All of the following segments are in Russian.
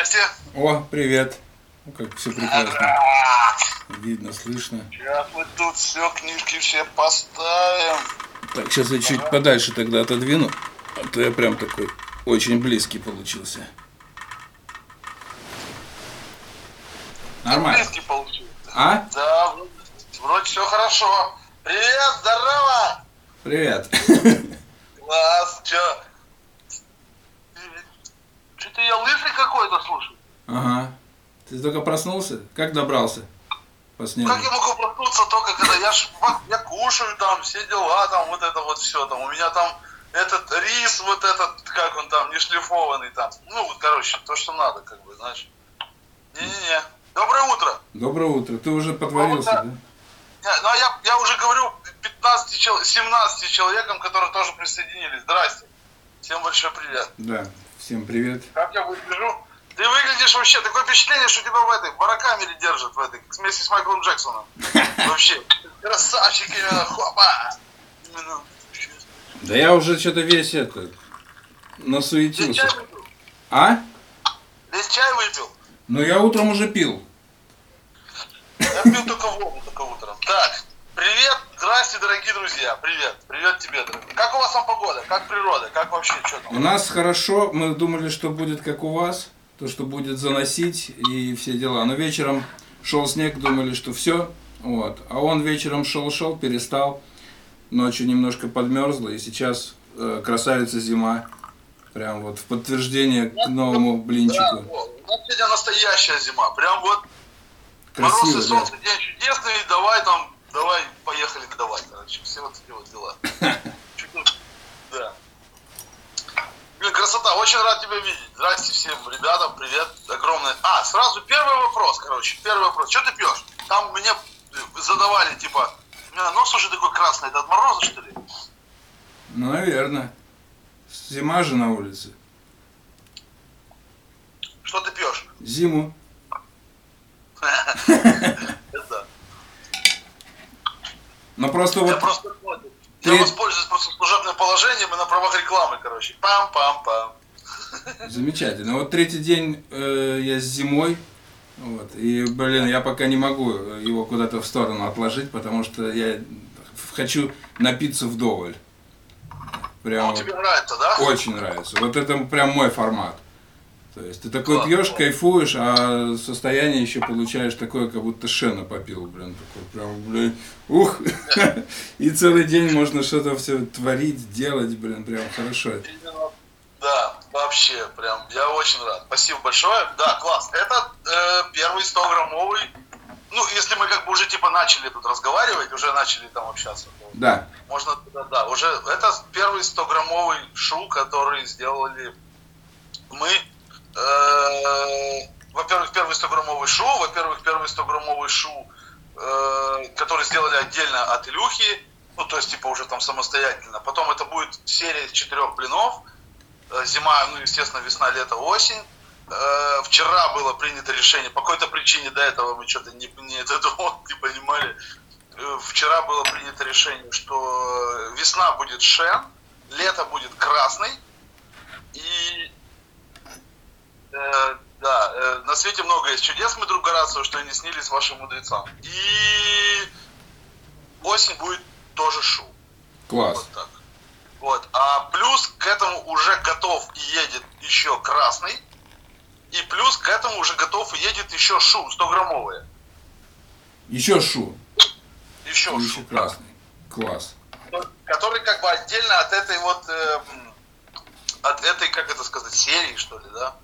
Здрасте. О, привет. Ну, как все прекрасно. Видно, слышно. Сейчас мы тут все, книжки все поставим. Так, сейчас я чуть подальше тогда отодвину. А то я прям такой очень близкий получился. Нормально. Близкий получился. А? Да, вроде все хорошо. Привет, здорово! Привет. Класс, чё? Что-то я лысый какой-то, слушай. Ага. Ты только проснулся? Как добрался? По снегу. Как я могу проснуться только когда я, ж, я кушаю там, все дела там, вот это вот все там. У меня там этот рис, вот этот, как он там, не шлифованный там. Ну, вот, короче, то, что надо, как бы, знаешь. Не-не-не. Доброе утро. Доброе утро. Ты уже потворился, Ну, да? Я- Ну, а я, я уже говорю 15 чел- 17 человекам, которые тоже присоединились. Здрасте. Всем большой привет. Да. Всем привет. Как я выгляжу? Ты выглядишь вообще, такое впечатление, что тебя в этой баракамере держат, в этой, вместе с Майклом Джексоном. Вообще, красавчик именно, хопа. Да я уже что-то весь это насуетился. чай выпил? А? Весь чай выпил? Ну я утром уже пил. Я пил только воду, только утром. Так, привет, здрасте, дорогие друзья. Привет, привет тебе, дорогой. Как у вас там погода? Как природа? Как вообще, что У там? нас хорошо, мы думали, что будет как у вас, то, что будет заносить и все дела. Но вечером шел снег, думали, что все, вот. А он вечером шел-шел, перестал, ночью немножко подмерзло, и сейчас э, красавица зима. Прям вот в подтверждение к новому Да, блинчику. у нас сегодня настоящая зима. Прям вот мороз и Красиво, солнце, день чудесный, давай там, давай, поехали, давай, короче, все вот эти вот дела. Да. Блин, красота, очень рад тебя видеть. Здрасте всем ребятам, привет, огромное. А, сразу первый вопрос, короче, первый вопрос. Что ты пьешь? Там мне задавали, типа, у меня нос уже такой красный, это от мороза, что ли? Ну, наверное. Зима же на улице. Что ты пьешь? Зиму. Это. Но просто Я вот просто. Ты- Я воспользуюсь просто служебным положением и на правах рекламы, короче. Пам-пам-пам. Замечательно. Вот третий день э, я с зимой. Вот, и, блин, я пока не могу его куда-то в сторону отложить, потому что я хочу напиться вдоволь. Прям вот тебе нравится, да? очень нравится. Вот это прям мой формат. То есть ты такой Класс, пьешь, кайфуешь, а состояние еще получаешь такое, как будто шена попил, блин, такой прям, блин, ух, и целый день можно что-то все творить, делать, блин, прям хорошо. Да, вообще, прям, я очень рад. Спасибо большое. Да, класс. Это э, первый 100-граммовый. Ну, если мы как бы уже типа начали тут разговаривать, уже начали там общаться, то Да, можно, да, да, уже это первый 100-граммовый шу, который сделали мы. Э, во-первых, первый 100-граммовый шу, во-первых, первый 100-граммовый шу, э, который сделали отдельно от Илюхи, ну, то есть, типа, уже там самостоятельно. Потом это будет серия из четырех блинов. Э, Зима, ну, естественно, весна, лето, осень. Э, Вчера было принято решение, по какой-то причине до этого мы что-то не, не, это, не понимали. Э, Вчера было принято решение, что весна будет шен, лето будет красный. И э, да, э, на свете много есть чудес, мы друг Горацио, что и не снились вашим мудрецам. И осень будет тоже шу. класс. Вот так. Вот. А плюс к этому уже готов и едет еще красный. И плюс к этому уже готов и едет еще шу 100-граммовые. Еще шу. Еще И шу. еще красный. Класс. Который как бы отдельно от этой вот, э, от этой, как это сказать, серии, что ли, да?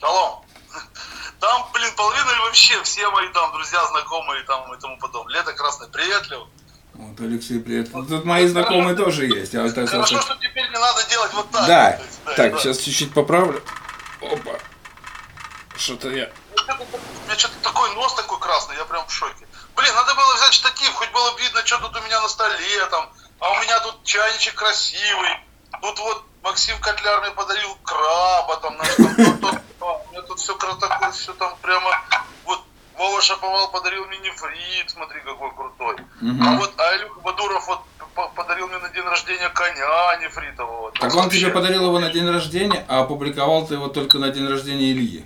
Шалом. Там, блин, половина или вообще все мои там друзья, знакомые там и тому подобное. Лето красное, привет, Лев. Вот, Алексей, привет. Тут мои знакомые тоже есть. А вот это Хорошо, вот- что теперь не надо делать вот так. Да, есть, так, да. сейчас чуть-чуть поправлю. Опа. Что-то я... У меня что-то такой нос такой красный, я прям в шоке. Блин, надо было взять штатив, хоть было бы видно, что тут у меня на столе там. А у меня тут чайничек красивый. Тут вот Максим Котляр мне подарил краба, там, знаешь, там, у меня тут все такое, все там прямо, вот Вова Шаповал подарил мне нефрит, смотри, какой крутой. Мгм. А вот а Илюха Бадуров вот по- подарил мне на день рождения коня нефритового. Так он Вообще. тебе подарил его на день рождения, а опубликовал ты его только на день рождения Ильи.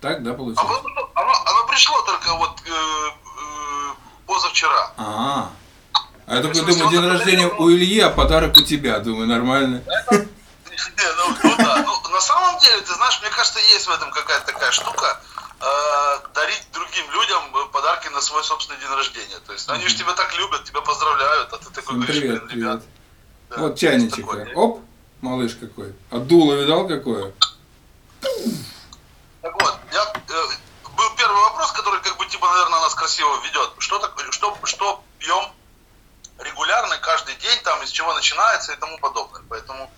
Так, да, А получилось? что оно, оно пришло только вот э, э, позавчера. А, а я То такой есть думаю, день рождения у Ильи, а подарок у тебя. Думаю, нормально. Не, ну, ну да. Ну, на самом деле, ты знаешь, мне кажется, есть в этом какая-то такая штука. э, дарить другим людям э, подарки на свой собственный день рождения. То есть они же тебя так любят, тебя поздравляют, а ты такой Ну, говоришь, привет, блин, ребят. да, Вот чайничек. такое. Оп, малыш какой. А дуло видал какое? Так вот, я, э, был первый вопрос, который, как бы, типа, наверное, нас красиво ведет. Что, так, что, что пьем регулярно, каждый день, там, из чего начинается и тому подобное. Поэтому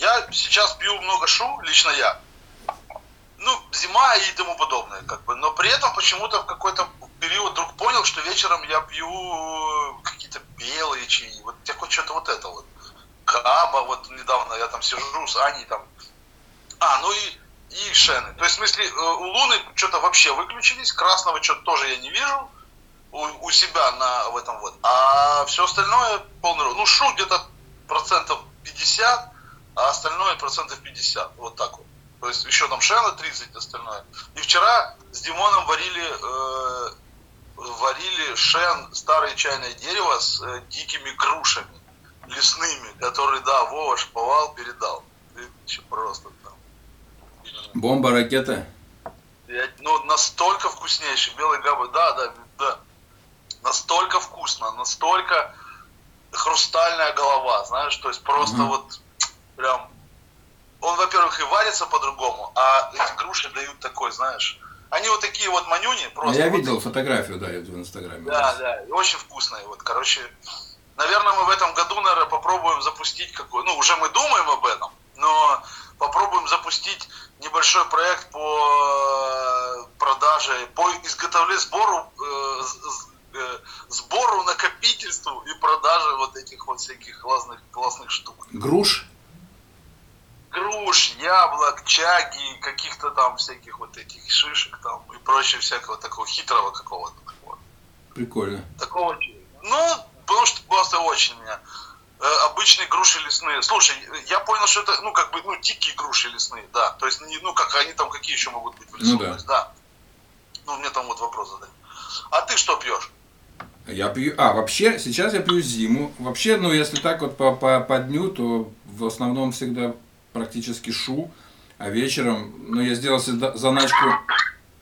я сейчас пью много шу, лично я. Ну, зима и тому подобное, как бы. Но при этом почему-то в какой-то период вдруг понял, что вечером я пью какие-то белые чаи. Вот я хоть что-то вот это вот. Каба, вот недавно я там сижу с Аней там. А, ну и, и шены. То есть, в смысле, э, у Луны что-то вообще выключились, красного что-то тоже я не вижу у, у себя на в этом вот. А все остальное полный рост. Ну, шу где-то процентов 50, а остальное процентов 50. Вот так вот. То есть еще там шена 30, остальное. И вчера с Димоном варили, э, варили шен, старое чайное дерево с э, дикими грушами лесными, которые, да, Вова шиповал, передал. И просто там. Бомба, ракета. Я- ну, настолько вкуснейший. Белый габы, да, да, да. Настолько вкусно, настолько хрустальная голова, знаешь, то есть просто Мгм. вот прям... Он, во-первых, и варится по-другому, а эти груши дают такой, знаешь... Они вот такие вот манюни, просто... Я вот видел фотографию, да, в инстаграме. Да, да, и очень вкусные. Вот, короче, наверное, мы в этом году, наверное, попробуем запустить какой, ну, уже мы думаем об этом, но попробуем запустить небольшой проект по э, продаже, по изготовлению, сбору, э, э, сбору, накопительству и продаже вот этих вот всяких классных, классных штук. Груш? Яблок, чаги, каких-то там всяких вот этих шишек там и прочего всякого такого хитрого какого-то такого. Прикольно. Такого? Ну, потому что просто очень меня. Э, обычные груши лесные. Слушай, я понял, что это, ну, как бы, ну, дикие груши лесные, да. То есть, не, ну, как они там, какие еще могут быть в лесу? Ну да. Есть, да. Ну, мне там вот вопрос задали. А ты что пьешь? Я пью. А, вообще, сейчас я пью зиму. Вообще, ну, если так вот по, по, по дню, то в основном всегда практически шу. А вечером, ну, я сделал заначку,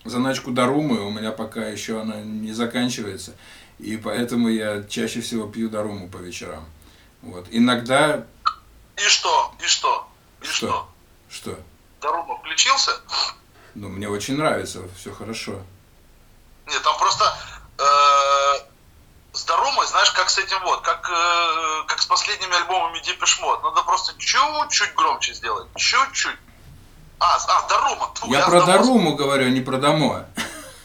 заначку Дарумы, у меня пока еще она не заканчивается. И поэтому я чаще всего пью Даруму по вечерам. Вот. Иногда... И что? И что? И Что? что? Что? Дарума включился? Ну, мне очень нравится, все хорошо. Нет, там просто э, Дарумой, знаешь, как с этим вот, как, э, как с последними альбомами Depeche Mode. Надо просто чуть-чуть громче сделать. Чуть-чуть. А, а Дарума. Тьфу, Я с про Даруму говорю, а не про Домо.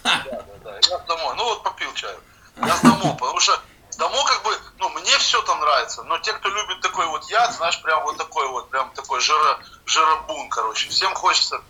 Да, да, да, я с домой. Ну вот попил чаю. Я с домо, потому что с домо как бы, ну мне все там нравится, но те, кто любит такой вот яд, знаешь, прям вот такой вот, прям такой жиро, жиробун, короче. Всем хочется,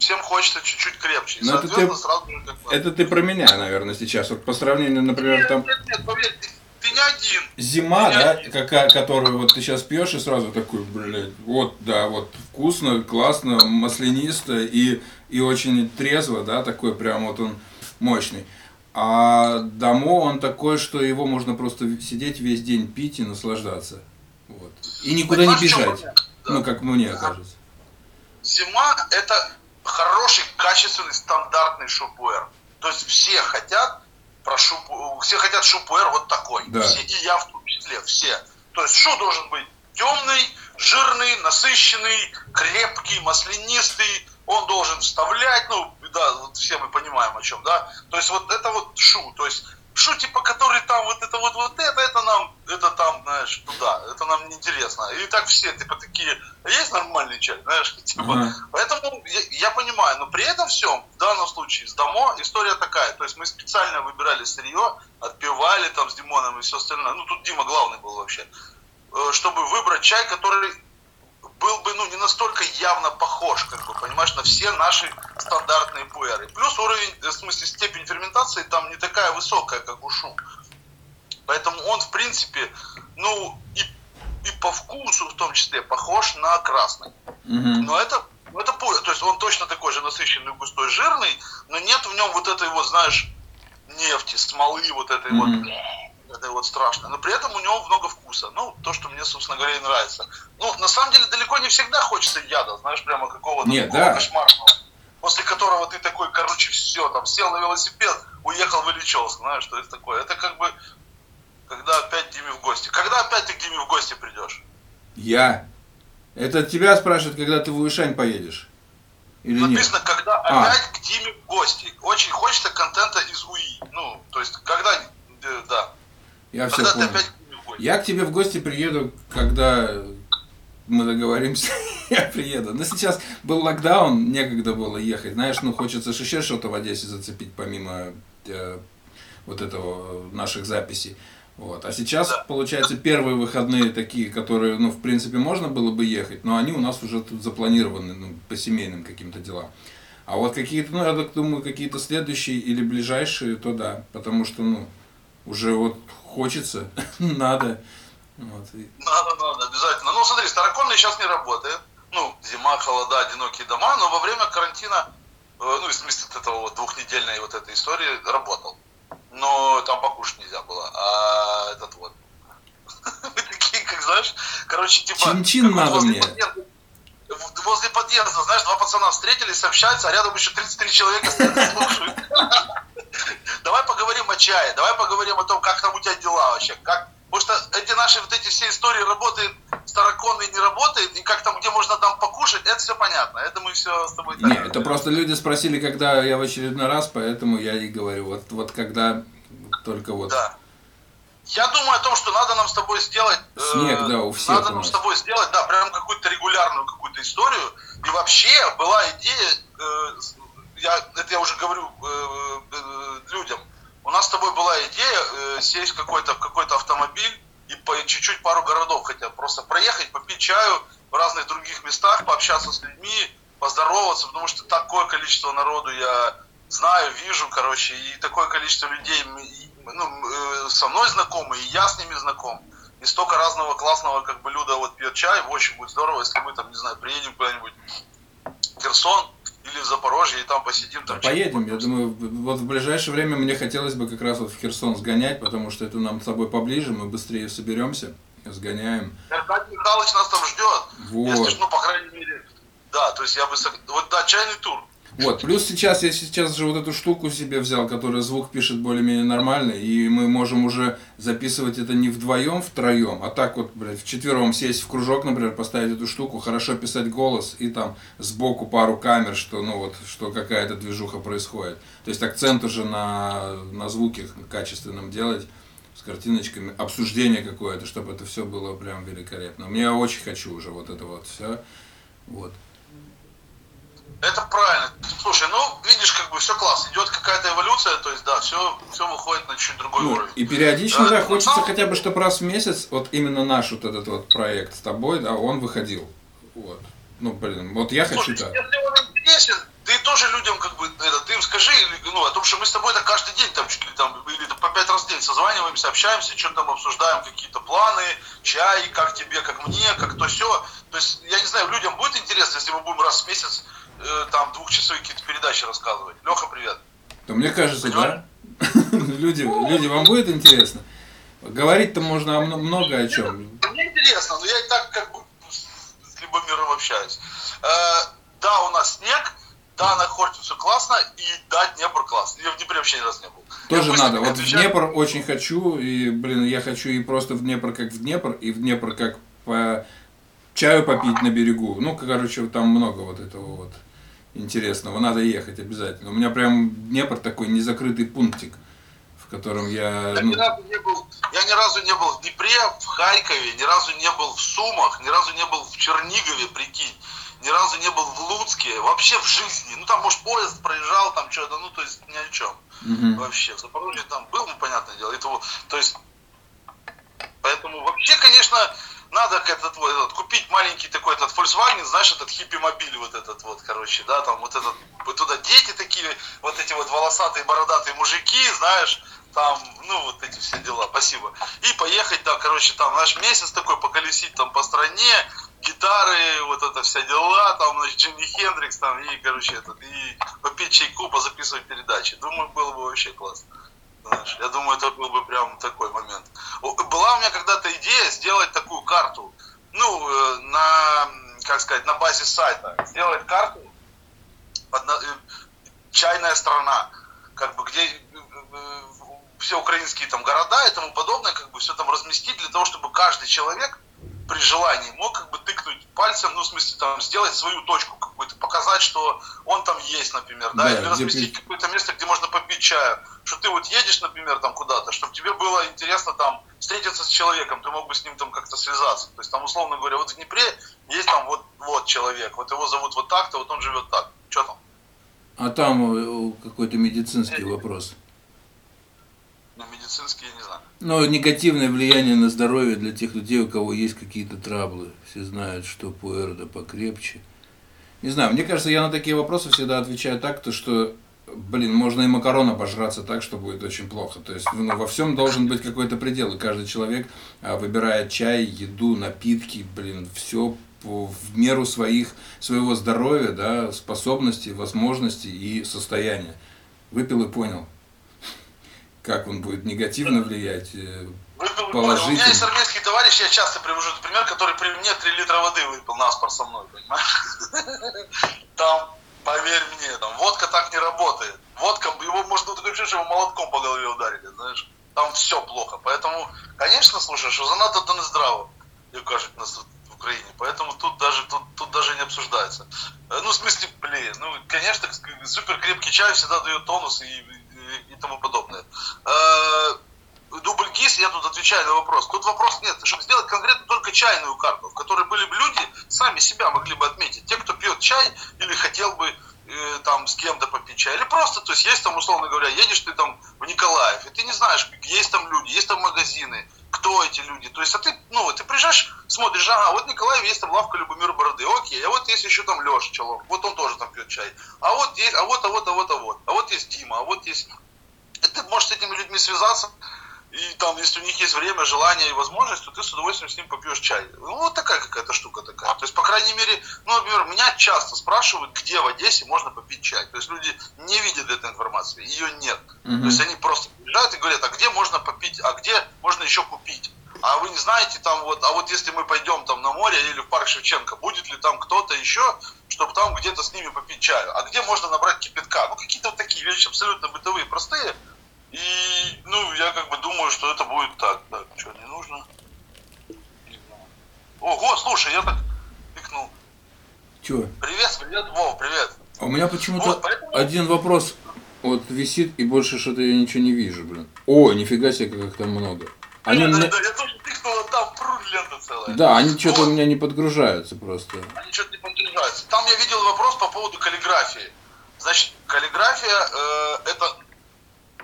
всем хочется чуть-чуть крепче. И, Ну, это ты- сразу же как бы... Это ты про меня, наверное, сейчас. Вот по сравнению, например, Нет, там... нет, нет, поверь, ты, ты не один. Зима, да, какая, которую вот ты сейчас пьешь и сразу такой, блядь, вот, да, вот вкусно, классно, маслянисто и, и очень трезво, да, такой прям вот он мощный. А домо он такой, что его можно просто сидеть весь день пить и наслаждаться. Вот. И никуда не Понимаешь, чем бежать. Да. Ну, как мне кажется. Зима – это хороший, качественный, стандартный шупуэр. То есть все хотят про шупу, все хотят шупуэр вот такой. Да. Все, и я в том числе, все. То есть шу должен быть темный, жирный, насыщенный, крепкий, маслянистый. Он должен вставлять, ну, да, вот все мы понимаем о чем, да. То есть вот это вот шу. То есть шу, типа, который там вот это вот, вот это, это нам, это там, знаешь, туда, это нам не интересно. И так все, типа, такие, «А есть нормальный чай, знаешь, типа, Ага. Поэтому я, я понимаю, но при этом всем, в данном случае, с Домо история такая. То есть мы специально выбирали сырье, отпевали там с Димоном и все остальное. Ну, тут Дима главный был вообще. Э, Чтобы выбрать чай, который был бы, ну, не настолько явно похож, как бы, понимаешь, на все наши стандартные пуэры. Плюс уровень, в смысле, степень ферментации там не такая высокая, как у шу. Поэтому он, в принципе, ну, и, и по вкусу в том числе похож на красный. Но это это поезд, то есть он точно такой же насыщенный, густой, жирный, но нет в нем вот этой вот, знаешь, нефти, смолы вот этой mm-hmm. вот, этой вот страшной. Но при этом у него много вкуса. Ну, то, что мне, собственно говоря, и нравится. Ну, на самом деле, далеко не всегда хочется яда, знаешь, прямо какого-то Нет, да. кошмарного. После которого ты такой, короче, все, там, сел на велосипед, уехал в Ильичевск, знаешь, что это такое. Это как бы, когда опять Диме в гости. Когда опять ты к Диме в гости придешь? Я. Это тебя спрашивают, когда ты в Уишань поедешь? Или Написано, нет? когда а. опять к Диме в гости. Очень хочется контента из УИ. Ну, то есть, когда, э, да. Я когда все понял. опять к Диме в гости. Я к тебе в гости приеду, когда мы договоримся, я приеду. Но сейчас был локдаун, некогда было ехать. Знаешь, ну хочется же еще что-то в Одессе зацепить, помимо э, вот этого наших записей. Вот. А сейчас, да. получается, первые выходные такие, которые, ну, в принципе, можно было бы ехать, но они у нас уже тут запланированы ну, по семейным каким-то делам. А вот какие-то, ну, я так думаю, какие-то следующие или ближайшие, то да. Потому что, ну, уже вот хочется, надо. Вот. Надо, надо, обязательно. Ну, смотри, Староконный сейчас не работает. Ну, зима, холода, одинокие дома, но во время карантина, э, ну, в смысле от этого вот двухнедельной вот этой истории, работал но там покушать нельзя было. А этот вот. Мы такие, как знаешь, короче, типа... Чин-чин надо мне. Возле подъезда, знаешь, два пацана встретились, общаются, а рядом еще 33 человека стоят слушают. Давай поговорим о чае, давай поговорим о том, как там у тебя дела вообще, как Потому что эти наши вот эти все истории работают, староконные не работают, и как там, где можно там покушать, это все понятно. Это мы все с тобой... Нет, это просто люди спросили, когда я в очередной раз, поэтому я и говорю. Вот, вот когда только вот... Да. Я думаю о том, что надо нам с тобой сделать... Э, Снег, да, у всех Надо нам с тобой сделать, да, прям какую-то регулярную какую-то историю. И вообще была идея, э, я, это я уже говорю э, э, людям, у нас с тобой была идея э, сесть какой-то, в какой-то автомобиль и по чуть-чуть пару городов хотя просто проехать, попить чаю в разных других местах, пообщаться с людьми, поздороваться, потому что такое количество народу я знаю, вижу, короче, и такое количество людей ну, э, со мной знакомы, и я с ними знаком. И столько разного классного, как бы, Люда вот пьет чай, очень будет здорово, если мы там, не знаю, приедем куда-нибудь. В Херсон, или в Запорожье, и там посидим. Там Поедем, я думаю, вот в ближайшее время мне хотелось бы как раз вот в Херсон сгонять, потому что это нам с тобой поближе, мы быстрее соберемся, сгоняем. Аркадий Михайлович нас там ждет. Вот. Если, ну, по крайней мере, да, то есть я бы, вот, да, чайный тур. Вот, плюс сейчас я сейчас же вот эту штуку себе взял, которая звук пишет более-менее нормально, и мы можем уже записывать это не вдвоем, втроем, а так вот, блядь, вчетвером сесть в кружок, например, поставить эту штуку, хорошо писать голос, и там сбоку пару камер, что, ну вот, что какая-то движуха происходит. То есть акцент уже на, на звуке качественном делать с картиночками, обсуждение какое-то, чтобы это все было прям великолепно. Мне очень хочу уже вот это вот все. Вот. Это правильно. Слушай, ну, видишь, как бы все классно. Идет какая-то эволюция, то есть, да, все, все выходит на чуть другой ну, уровень. И периодично, да, да хочется но... хотя бы, чтобы раз в месяц, вот именно наш вот этот вот проект с тобой, да, он выходил. Вот. Ну, блин, вот я хочу так. Если он интересен, ты тоже людям, как бы, это, ты им скажи, ну, о том, что мы с тобой так каждый день, там, чуть ли там, или по пять раз в день созваниваемся, общаемся, что там обсуждаем, какие-то планы, чай, как тебе, как мне, как то все. То есть, я не знаю, людям будет интересно, если мы будем раз в месяц э, там двухчасовые какие-то передачи рассказывать. Леха, привет. Да мне кажется, Понимаешь? да. люди, люди, вам будет интересно? Говорить-то можно много о чем. Мне интересно, но я и так как бы с Любомиром общаюсь. Э, да, у нас снег, да, на Хорте все классно, и да, Днепр классно. Я в Днепре вообще ни разу не был. Тоже надо. Вот в Днепр очень хочу, и, блин, я хочу и просто в Днепр как в Днепр, и в Днепр как по чаю попить на берегу. Ну, короче, там много вот этого вот интересного. Надо ехать обязательно. У меня прям Днепр такой незакрытый пунктик, в котором я... я, ну... ни разу не был, я ни разу не был в Днепре, в Харькове, ни разу не был в Сумах, ни разу не был в Чернигове, прикинь. Ни разу не был в Луцке, вообще в жизни. Ну там, может, поезд проезжал, там что-то, ну то есть ни о чем. Угу. Вообще. В Запорожье там был, ну понятное дело. Это, то есть, поэтому вообще, конечно, надо этот, вот, этот, купить маленький такой этот Volkswagen, знаешь, этот хиппи-мобиль вот этот вот, короче, да, там вот этот, вот туда дети такие, вот эти вот волосатые, бородатые мужики, знаешь, там, ну, вот эти все дела, спасибо. И поехать, да, короче, там, наш месяц такой поколесить там по стране, гитары, вот это вся дела, там, значит, Джимми Хендрикс, там, и, короче, этот, и попить чайку, позаписывать передачи. Думаю, было бы вообще классно. Я думаю, это был бы прям такой момент. Была у меня когда-то идея сделать такую карту, ну, э, на, как сказать, на базе сайта. Сделать карту, под, э, чайная страна, как бы, где э, все украинские там города и тому подобное, как бы все там разместить для того, чтобы каждый человек при желании мог как бы тыкнуть пальцем, ну, в смысле, там, сделать свою точку какую-то, показать, что он там есть, например, да, да или разместить при... какое-то место, где можно попить чаю, что ты вот едешь, например, там куда-то, чтобы тебе было интересно там встретиться с человеком, ты мог бы с ним там как-то связаться, то есть там, условно говоря, вот в Днепре есть там вот, вот человек, вот его зовут вот так-то, вот он живет так, что там? А там э, какой-то медицинский вопрос но медицинские не знаю. Но негативное влияние на здоровье для тех людей, у кого есть какие-то траблы. Все знают, что пуэрда покрепче. Не знаю, мне кажется, я на такие вопросы всегда отвечаю так, то что, блин, можно и макарон обожраться так, что будет очень плохо. То есть ну, во всем должен быть какой-то предел. И каждый человек а, выбирает чай, еду, напитки, блин, все в меру своих, своего здоровья, да, способностей, возможностей и состояния. Выпил и понял как он будет негативно влиять, э, положительно. У меня есть армейский товарищ, я часто привожу этот пример, который при мне 3 литра воды выпил наспор со мной, понимаешь? Там, поверь мне, там водка так не работает. Водка, его можно такое ощущение, что его молотком по голове ударили, знаешь. Там все плохо. Поэтому, конечно, слушай, что занадто то не здраво, як кажуть нас тут в Украине. Поэтому тут даже, тут, тут даже не обсуждается. Э, ну, в смысле, блин, ну, конечно, супер крепкий чай всегда дает тонус и и тому подобное. Э, дубль ГИС, я тут отвечаю на вопрос. Тут вопрос нет, чтобы сделать конкретно только чайную карту, в которой были бы люди, сами себя могли бы отметить. Те, кто пьет чай или хотел бы э, там с кем-то попить чай. Или просто, то есть есть там, условно говоря, едешь ты там в Николаев, и ты не знаешь, есть там люди, есть там магазины, кто эти люди. То есть, а ты, ну, ты приезжаешь, смотришь, ага, вот Николаев есть там лавка Любомира Бороды, окей, а вот есть еще там Леша Челов, вот он тоже там пьет чай. А вот есть, а вот, а вот, а вот, а вот, а вот есть Дима, а вот есть... И ты можешь с этими людьми связаться, и там, если у них есть время, желание и возможность, то ты с удовольствием с ним попьешь чай. Ну, вот такая какая-то штука такая. То есть, по крайней мере, ну, например, меня часто спрашивают, где в Одессе можно попить чай. То есть, люди не видят этой информации, ее нет. Mm-hmm. То есть, они просто приезжают и говорят, а где можно попить, а где можно еще купить. А вы не знаете там вот, а вот если мы пойдем там на море или в парк Шевченко, будет ли там кто-то еще, чтобы там где-то с ними попить чаю? А где можно набрать кипятка? Ну, какие-то вот такие вещи абсолютно бытовые, простые, и, ну, я как бы думаю, что это будет так. Да, что, не нужно? Ого, слушай, я так пикнул. Чего? Привет, привет, Вов, привет. А у меня почему-то вот, поэтому... один вопрос вот висит, и больше что-то я ничего не вижу, блин. О, нифига себе, как там много. Они да, мне... да, я тоже пикнул, а там прут лента целая. Да, они что-то вот. у меня не подгружаются просто. Они что-то не подгружаются. Там я видел вопрос по поводу каллиграфии. Значит, каллиграфия э, это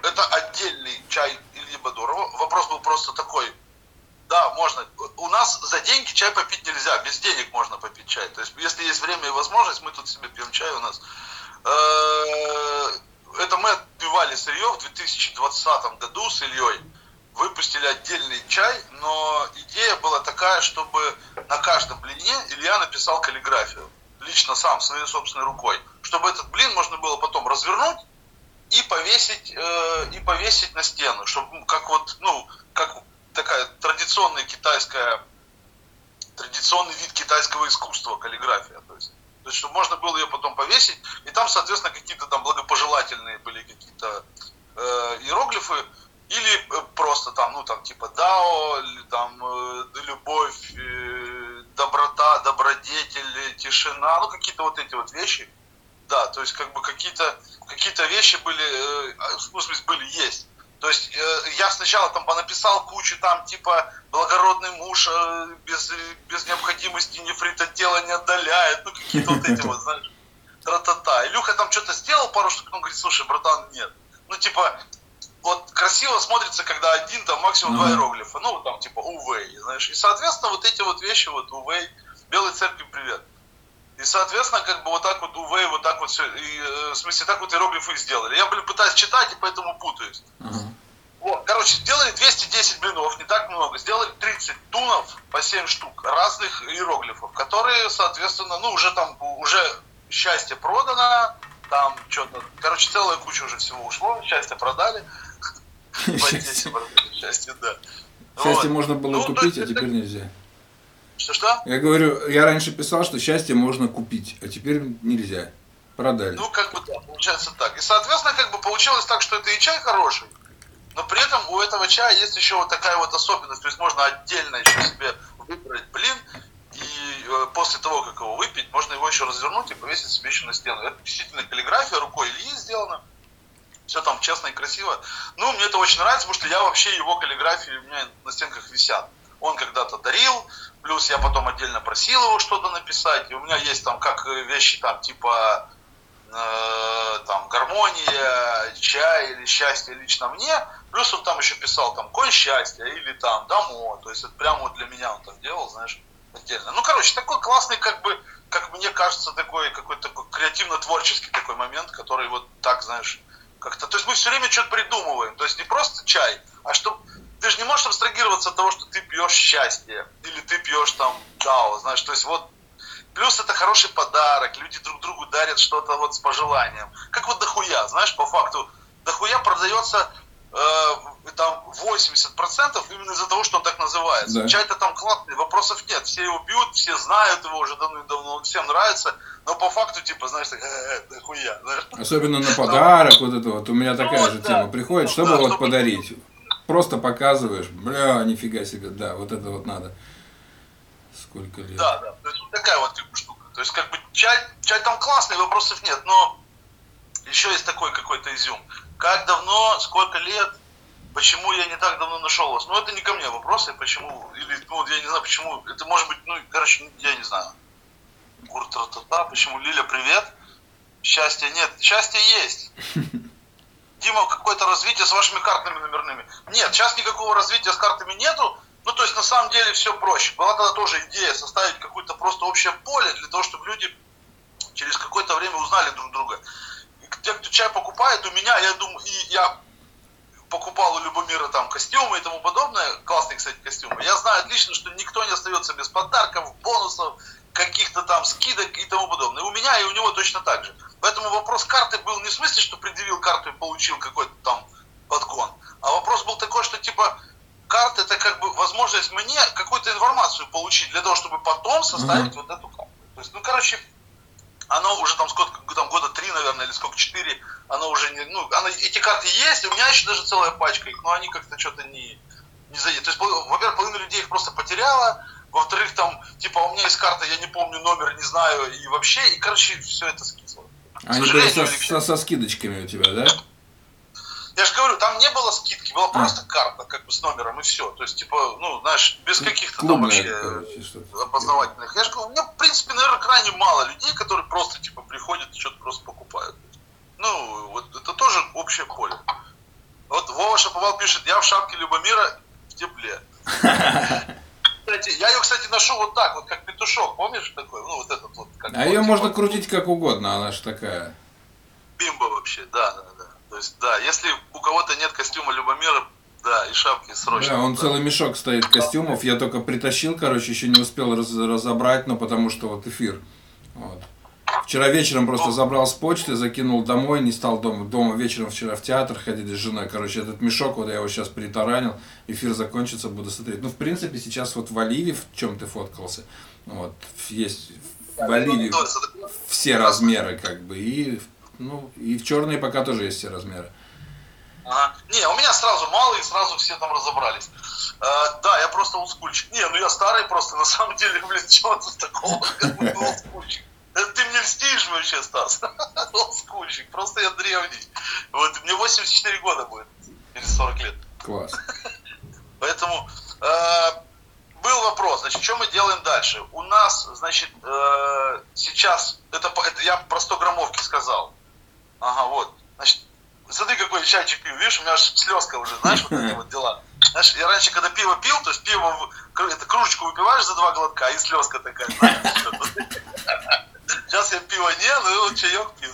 это отдельный чай Ильи Бадурова. Вопрос был просто такой, да, можно. У нас за деньги чай попить нельзя, без денег можно попить чай. То есть, если есть время и возможность, мы тут себе пьем чай у нас. Э, это мы отпивали сырье в 2020 году с Ильей. Выпустили отдельный чай, но идея была такая, чтобы на каждом блине Илья написал каллиграфию. Лично сам, своей собственной рукой. Чтобы этот блин можно было потом развернуть и повесить, э, и повесить на стену, чтобы как вот, ну, как такая традиционная китайская, традиционный вид китайского искусства, каллиграфия, то есть, то есть, чтобы можно было ее потом повесить, и там, соответственно, какие-то там благопожелательные были какие-то э, иероглифы, или э, просто там, ну, там, типа Дао, там э, любовь, э, доброта, добродетель, тишина, ну, какие-то вот эти вот вещи, да, то есть, как бы какие-то какие-то вещи были, э, ну, в смысле, были, есть. То есть э, я сначала там понаписал кучу там типа благородный муж э, без, без необходимости нефрита тела не отдаляет, ну какие-то вот эти вот, знаешь, тра-та-та. Илюха там что-то сделал пару штук, он говорит, слушай, братан, нет. Ну типа, вот красиво смотрится, когда один там максимум два иероглифа, ну там типа увей, знаешь. И соответственно вот эти вот вещи, вот увей, Белой церкви привет. И, соответственно, как бы вот так вот увей, вот так вот все, и, э, в смысле, так вот иероглифы сделали. Я, блин, пытаюсь читать, и поэтому путаюсь. Uh-huh. Вот, короче, сделали 210 блинов, не так много. Сделали 30 тунов по 7 штук разных иероглифов, которые, соответственно, ну, уже там, уже счастье продано, там что-то, короче, целая куча уже всего ушло, счастье продали. Счастье, да. Счастье можно было ну, купить, а теперь нельзя. Что-что? Я говорю, я раньше писал, что счастье можно купить, а теперь нельзя. Продали. Ну, как бы да, получается так. И, соответственно, как бы получилось так, что это и чай хороший, но при этом у этого чая есть еще вот такая вот особенность. То есть можно отдельно еще себе выбрать блин, и э, после того, как его выпить, можно его еще развернуть и повесить себе еще на стену. Это действительно каллиграфия рукой Ильи сделана. Все там честно и красиво. Ну, мне это очень нравится, потому что я вообще его каллиграфии у меня на стенках висят. Он когда-то дарил, плюс я потом отдельно просил его что-то написать. И у меня есть там как вещи там типа э, там гармония, чай или счастье лично мне. Плюс он там еще писал там конь счастья или там дамо. То есть это прямо вот для меня он там делал, знаешь, отдельно. Ну, короче, такой классный, как бы, как мне кажется, такой какой-то такой креативно-творческий такой момент, который вот так, знаешь, как-то. То есть мы все время что-то придумываем. То есть не просто чай, а что ты же не можешь абстрагироваться от того, что ты пьешь счастье, или ты пьешь там дао, знаешь, то есть вот Плюс это хороший подарок, люди друг другу дарят что-то вот с пожеланием. Как вот дохуя, знаешь, по факту, дохуя продается э, там 80% именно из-за того, что он так называется. Да. Чай-то там классный, вопросов нет. Все его пьют, все знают его уже давно-давно, он всем нравится. Но по факту, типа, знаешь, так, э, э, дохуя. Знаешь? Особенно на подарок, вот это вот. У меня такая ну, же тема приходит, чтобы да, вот чтобы... подарить. Просто показываешь, бля, нифига себе, да, вот это вот надо. Сколько лет? Да, да. То есть вот такая вот типа штука. То есть как бы чай, чай там классный, вопросов нет, но еще есть такой какой-то изюм. Как давно, сколько лет, почему я не так давно нашел вас? Ну, это не ко мне вопросы, почему, или, ну, я не знаю, почему, это может быть, ну, короче, я не знаю. Куртратата, почему, Лиля, привет. Счастья нет, счастье есть. Дима, какое-то развитие с вашими картами номерными. Нет, сейчас никакого развития с картами нету, ну, то есть, на самом деле, все проще. Была тогда тоже идея составить какое-то просто общее поле для того, чтобы люди через какое-то время узнали друг друга. И те, кто чай покупает у меня, я думаю, и я покупал у Любомира там костюмы и тому подобное, классные, кстати, костюмы, я знаю отлично, что никто не остается без подарков, бонусов, каких-то там скидок и тому подобное. У меня и у него точно так же. Поэтому вопрос карты был не в смысле, что предъявил карту и получил какой-то там подгон, а вопрос был такой, что типа карта это как бы возможность мне какую-то информацию получить для того, чтобы потом составить mm-hmm. вот эту карту. То есть, ну, короче, оно уже там сколько, там года три, наверное, или сколько, четыре, оно уже не, ну, оно, эти карты есть, у меня еще даже целая пачка их, но они как-то что-то не, не заедут. То есть, во-первых, половина людей их просто потеряла, во-вторых, там, типа, у меня есть карта, я не помню номер, не знаю, и вообще, и, короче, все это скисло. Они были со, со, со скидочками у тебя, да? Я же говорю, там не было скидки, была а. просто карта как бы с номером и все. То есть, типа, ну, знаешь, без ну, каких-то там вообще короче, опознавательных. Я же говорю, у меня, в принципе, наверное, крайне мало людей, которые просто, типа, приходят и что-то просто покупают. Ну, вот это тоже общее поле. Вот Вова Шаповал пишет, я в шапке Любомира в тепле. Кстати, ношу вот так, вот как петушок, помнишь такой? Ну, вот этот вот. Как а ее можно крутить как угодно, она же такая. Бимба вообще, да, да, да. То есть, да, если у кого-то нет костюма Любомира, да, и шапки срочно. Да, он да. целый мешок стоит костюмов. Я только притащил, короче, еще не успел раз, разобрать, но потому что вот эфир. Вчера вечером просто ну. забрал с почты, закинул домой, не стал дома. Дома вечером вчера в театр ходили с женой. Короче, этот мешок, вот я его сейчас притаранил, эфир закончится, буду смотреть. Ну, в принципе, сейчас вот в Оливе, в чем ты фоткался, вот, есть в Оливе все размеры, как бы, и ну, и в черные пока тоже есть все размеры. Ага. Не, у меня сразу мало, и сразу все там разобрались. А, да, я просто олдскульчик. Не, ну я старый просто, на самом деле, блин, чего тут такого, как бы олдскульчик. Ты мне льстишь вообще, Стас. Олдскульчик, просто я древний. Вот, мне 84 года будет, через 40 лет. Класс. Поэтому э, был вопрос, значит, что мы делаем дальше? У нас, значит, э, сейчас, это, это я про 100 граммовки сказал. Ага, вот. Значит, смотри, какой чайчик пью. Видишь, у меня аж слезка уже, знаешь, вот эти вот дела. Знаешь, я раньше, когда пиво пил, то есть пиво, это кружечку выпиваешь за два глотка, и слезка такая, Сейчас я пиво не, ну чаек пью.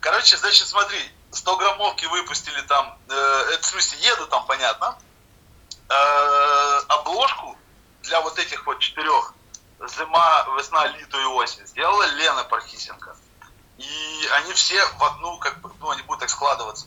Короче, значит, смотри, 100 граммовки выпустили там, э, это в смысле еду там, понятно, э, обложку для вот этих вот четырех зима, весна, лето и осень сделала Лена Пархисенко. И они все в одну, как бы, ну, они будут так складываться.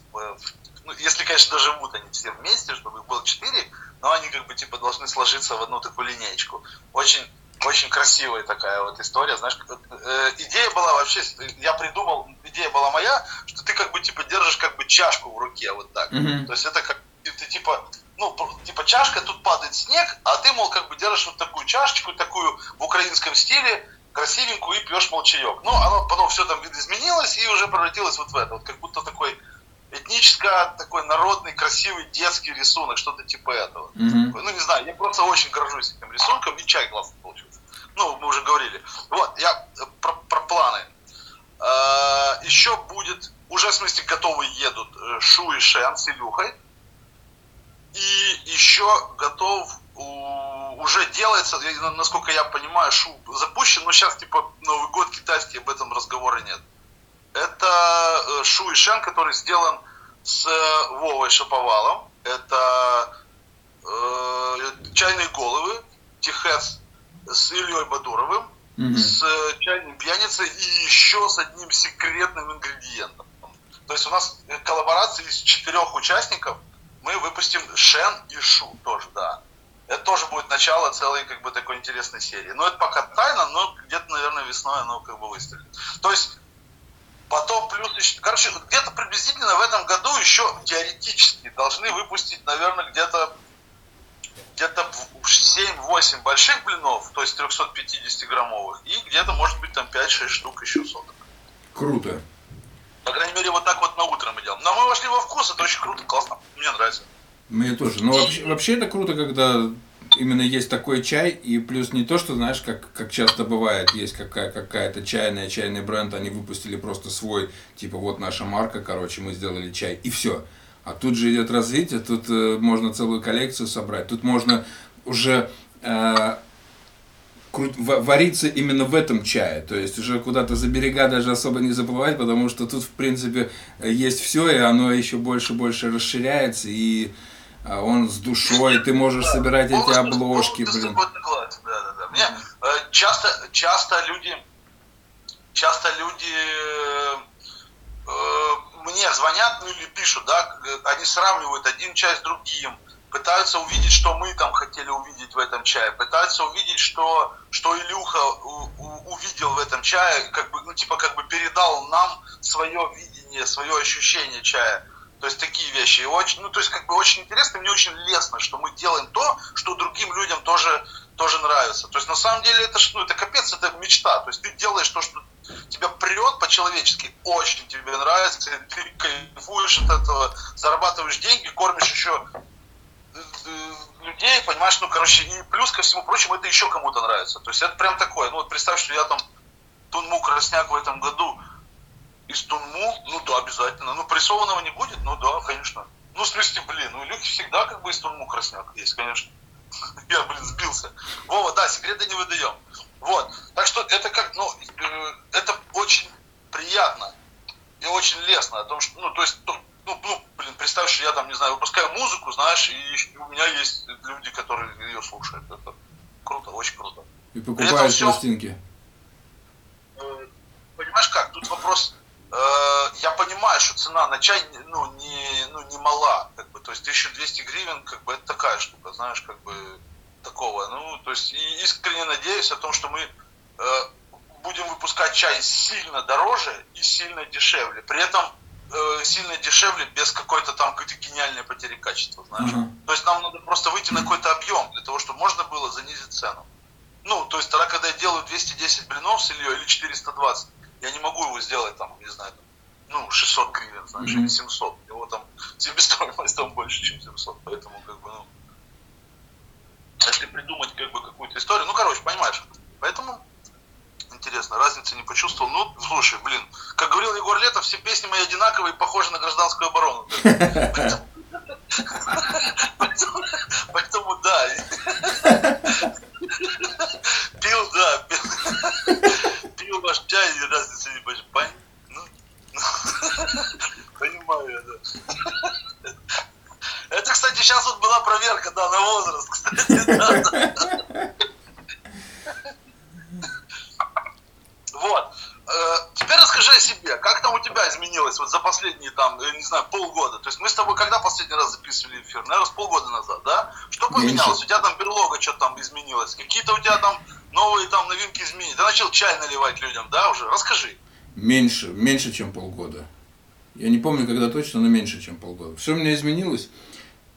Ну, если, конечно, доживут они все вместе, чтобы их было четыре, но они как бы типа должны сложиться в одну такую линейку. Очень очень красивая такая вот история, знаешь, э, идея была вообще, я придумал, идея была моя, что ты как бы типа держишь как бы чашку в руке вот так, mm-hmm. то есть это как ты типа ну, типа чашка, тут падает снег, а ты, мол, как бы держишь вот такую чашечку, такую в украинском стиле, красивенькую и пьешь мол чаек. Ну, оно потом все там изменилось и уже превратилось вот в это, вот как будто такой этническо такой народный, красивый детский рисунок, что-то типа этого. Mm-hmm. Ну, не знаю, я просто очень горжусь этим рисунком, и чай получился. Ну, мы уже говорили. Вот, я э, про, про планы. Э, еще будет, уже в смысле готовы едут э, Шу и Шен с Илюхой. И еще готов, уже делается, насколько я понимаю, Шу запущен, но сейчас типа Новый год китайский, об этом разговора нет. Это Шу и Шен, который сделан с Вовой Шаповалом. Это э, чайные головы, Тихес с Ильей Бадуровым, mm-hmm. с чайным пьяницей и еще с одним секретным ингредиентом. То есть у нас коллаборация из четырех участников. Мы выпустим Шен и Шу тоже, да. Это тоже будет начало целой как бы такой интересной серии. Но это пока тайна, но где-то, наверное, весной оно как бы выстрелит. То есть потом плюс еще, короче, где-то приблизительно в этом году еще теоретически должны выпустить, наверное, где-то где-то 7-8 больших блинов, то есть 350 граммовых, и где-то может быть там 5-6 штук еще соток. Круто. По крайней мере, вот так вот на утро мы делаем. Но мы вошли во вкус, это очень круто, классно, мне нравится. Мне тоже. Но вообще, вообще это круто, когда именно есть такой чай, и плюс не то, что, знаешь, как, как часто бывает, есть какая, какая-то чайная, чайный бренд, они выпустили просто свой, типа, вот наша марка, короче, мы сделали чай, и все. А тут же идет развитие, тут э, можно целую коллекцию собрать, тут можно уже э, вариться именно в этом чае, то есть уже куда-то за берега даже особо не заплывать, потому что тут в принципе есть все, и оно еще больше и больше расширяется, и э, он с душой, ты можешь собирать эти обложки, блин. Мне э, часто, часто люди, часто люди э, мне звонят, ну или пишут, да, они сравнивают один чай с другим, пытаются увидеть, что мы там хотели увидеть в этом чае, пытаются увидеть, что, что Илюха у, у, увидел в этом чае, как бы, ну, типа, как бы передал нам свое видение, свое ощущение чая. То есть такие вещи. И очень, ну, то есть, как бы очень интересно, мне очень лестно, что мы делаем то, что другим людям тоже, тоже нравится. То есть, на самом деле, это, ну, это капец, это мечта. То есть, ты делаешь то, что тебя прет по-человечески, очень тебе нравится, ты кайфуешь от этого, зарабатываешь деньги, кормишь еще э, э, людей, понимаешь, ну, короче, и плюс ко всему прочему, это еще кому-то нравится. То есть это прям такое, ну, вот представь, что я там Тунму Красняк в этом году из Тунму, ну, да, обязательно. Ну, прессованного не будет, ну, да, конечно. Ну, в смысле, блин, ну, Илюхи всегда как бы из Тунму Красняк есть, конечно. Я, блин, сбился. Вова, да, секреты не выдаем. Вот. Так что это как, ну, э, это очень приятно и очень лестно. О том, что, ну, то есть, ну, ну, ну, блин, представь, что я там, не знаю, выпускаю музыку, знаешь, и у меня есть люди, которые ее слушают. Это круто, очень круто. И покупают все, пластинки. Э, понимаешь как, тут вопрос, э, я понимаю, что цена на чай, ну, не, ну, не мала, как бы, то есть 1200 гривен, как бы, это такая штука, знаешь, как бы, такого. Ну, то есть и искренне надеюсь о том, что мы э, будем выпускать чай сильно дороже и сильно дешевле. При этом э, сильно дешевле без какой-то там какой-то гениальной потери качества, знаешь. Mm-hmm. То есть нам надо просто выйти на какой-то объем для того, чтобы можно было занизить цену. Ну, то есть тогда, когда я делаю 210 блинов с Ильей или 420, я не могу его сделать там, не знаю, там, ну, 600 гривен, знаешь, mm-hmm. или 700. Его там себестоимость там больше, чем 700, поэтому как бы, ну, если придумать как бы какую-то историю, ну, короче, понимаешь. Поэтому интересно, разницы не почувствовал. Ну, слушай, блин, как говорил Егор Летов, все песни мои одинаковые, похожи на гражданскую оборону. Поэтому, да. Пил, да, пил ваш чай и разницы не почувствовал. Ну, понимаю сейчас вот была проверка, да, на возраст, кстати. Вот. Э, теперь расскажи о себе. Как там у тебя изменилось вот за последние, там, я не знаю, полгода? То есть мы с тобой когда последний раз записывали эфир? Наверное, с полгода назад, да? Что поменялось? У тебя там берлога что-то там изменилось? Какие-то у тебя там новые там новинки изменились? Ты начал чай наливать людям, да, уже? Расскажи. Меньше, меньше, чем полгода. Я не помню, когда точно, но меньше, чем полгода. Все у меня изменилось.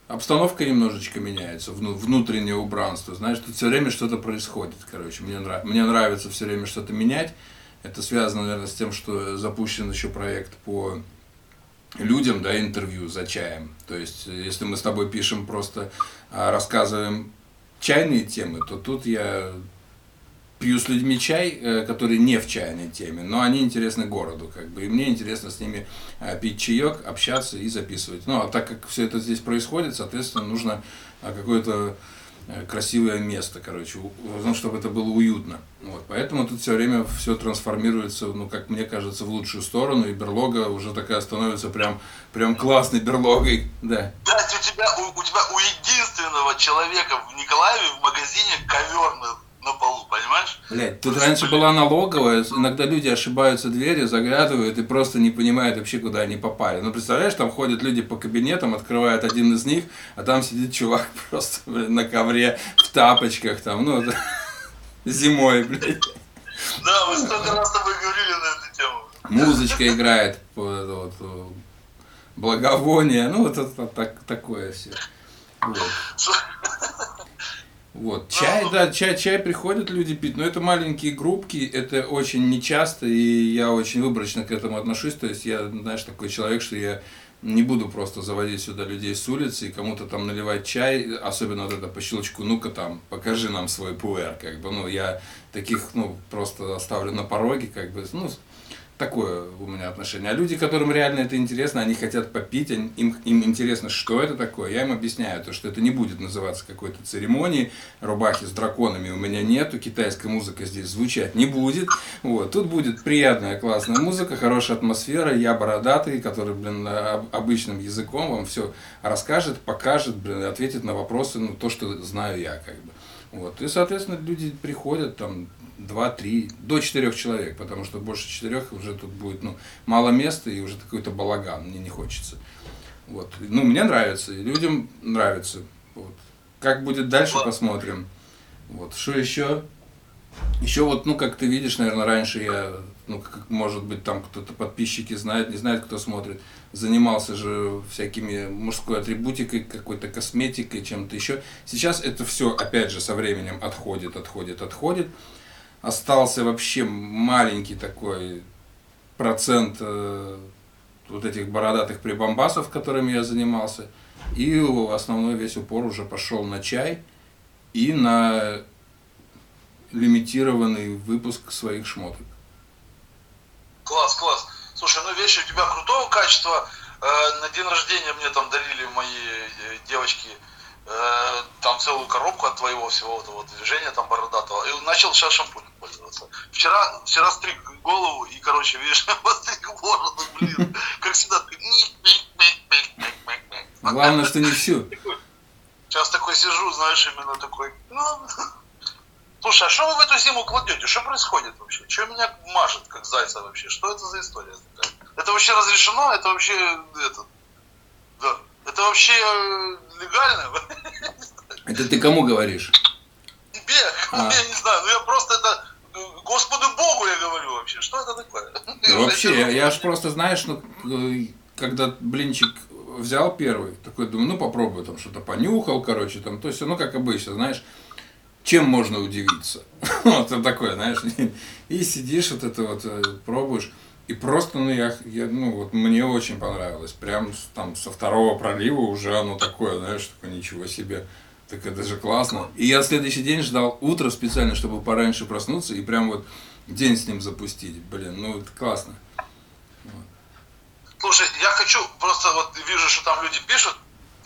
Обстановка немножечко меняется, внутреннее убранство. Знаешь, тут все время что-то происходит, короче. Мне, нрав... мне нравится все время что-то менять. Это связано, наверное, с тем, что запущен еще проект по людям, да, интервью за чаем. То есть, если мы с тобой пишем просто, а, рассказываем чайные темы, то тут я пью с людьми чай, э, который не в чайной теме, но они интересны городу, как бы, и мне интересно с ними э, пить чаек, общаться и записывать. Ну, а так как все это здесь происходит, соответственно, нужно э, какое-то красивое место, короче, ну, чтобы это было уютно. Вот, поэтому тут все время все трансформируется, ну, как мне кажется, в лучшую сторону, и берлога уже такая становится прям, прям классной берлогой, да. Да, у тебя, у, у тебя у единственного человека в Николаеве в магазине ковер на полу, понимаешь? Блять, тут просто, раньше блин. была налоговая, иногда люди ошибаются дверью, заглядывают и просто не понимают вообще, куда они попали. Ну, представляешь, там ходят люди по кабинетам, открывают один из них, а там сидит чувак просто, блин, на ковре, в тапочках, там, ну, зимой, блядь. Да, мы столько раз с тобой говорили на эту тему. Музычка играет, вот, вот, благовоние, ну, вот это так, такое все. Вот. Вот. Чай, да, чай, чай приходят люди пить, но это маленькие группки, это очень нечасто, и я очень выборочно к этому отношусь. То есть я, знаешь, такой человек, что я не буду просто заводить сюда людей с улицы и кому-то там наливать чай, особенно вот это по щелчку, ну-ка там, покажи нам свой пуэр, как бы, ну, я таких, ну, просто оставлю на пороге, как бы, ну, такое у меня отношение. А люди, которым реально это интересно, они хотят попить, им, им интересно, что это такое, я им объясняю, то, что это не будет называться какой-то церемонией, рубахи с драконами у меня нету, китайская музыка здесь звучать не будет. Вот. Тут будет приятная, классная музыка, хорошая атмосфера, я бородатый, который, блин, обычным языком вам все расскажет, покажет, блин, ответит на вопросы, ну, то, что знаю я, как бы. Вот. И, соответственно, люди приходят, там, два, три, до четырех человек, потому что больше четырех уже тут будет ну, мало места и уже какой-то балаган, мне не хочется. Вот. Ну, мне нравится, и людям нравится. Вот. Как будет дальше, посмотрим. Вот. Что еще? Еще вот, ну, как ты видишь, наверное, раньше я, ну, как, может быть, там кто-то подписчики знает, не знает, кто смотрит, занимался же всякими мужской атрибутикой, какой-то косметикой, чем-то еще. Сейчас это все, опять же, со временем отходит, отходит, отходит остался вообще маленький такой процент э, вот этих бородатых прибамбасов, которыми я занимался. И основной весь упор уже пошел на чай и на лимитированный выпуск своих шмоток. Класс, класс. Слушай, ну вещи у тебя крутого качества. Э, на день рождения мне там дарили мои э, девочки Э, там целую коробку от твоего всего этого движения там бородатого, и начал сейчас шампунем пользоваться. Вчера, вчера стриг голову, и, короче, видишь, постриг бороду, блин, как всегда. Главное, что не всю. Сейчас такой сижу, знаешь, именно такой, ну, Слушай, а что вы в эту зиму кладете? Что происходит вообще? Что меня мажет, как зайца вообще? Что это за история такая? Это вообще разрешено? Это вообще, это, да. Это вообще э, легально? Это ты кому говоришь? Тебе, а. я не знаю, ну я просто это э, Господу Богу я говорю вообще, что это такое? Ну, вообще, я, я ж просто, знаешь, ну, э, когда блинчик взял первый, такой думаю, ну попробую, там что-то понюхал, короче, там, то есть, ну как обычно, знаешь, чем можно удивиться? вот такое, знаешь, и сидишь вот это вот, пробуешь. И просто, ну, я, я, ну, вот мне очень понравилось. Прям там со второго пролива уже оно такое, знаешь, такое ничего себе. Так это же классно. И я следующий день ждал утро специально, чтобы пораньше проснуться и прям вот день с ним запустить. Блин, ну это классно. Вот. Слушай, я хочу, просто вот вижу, что там люди пишут,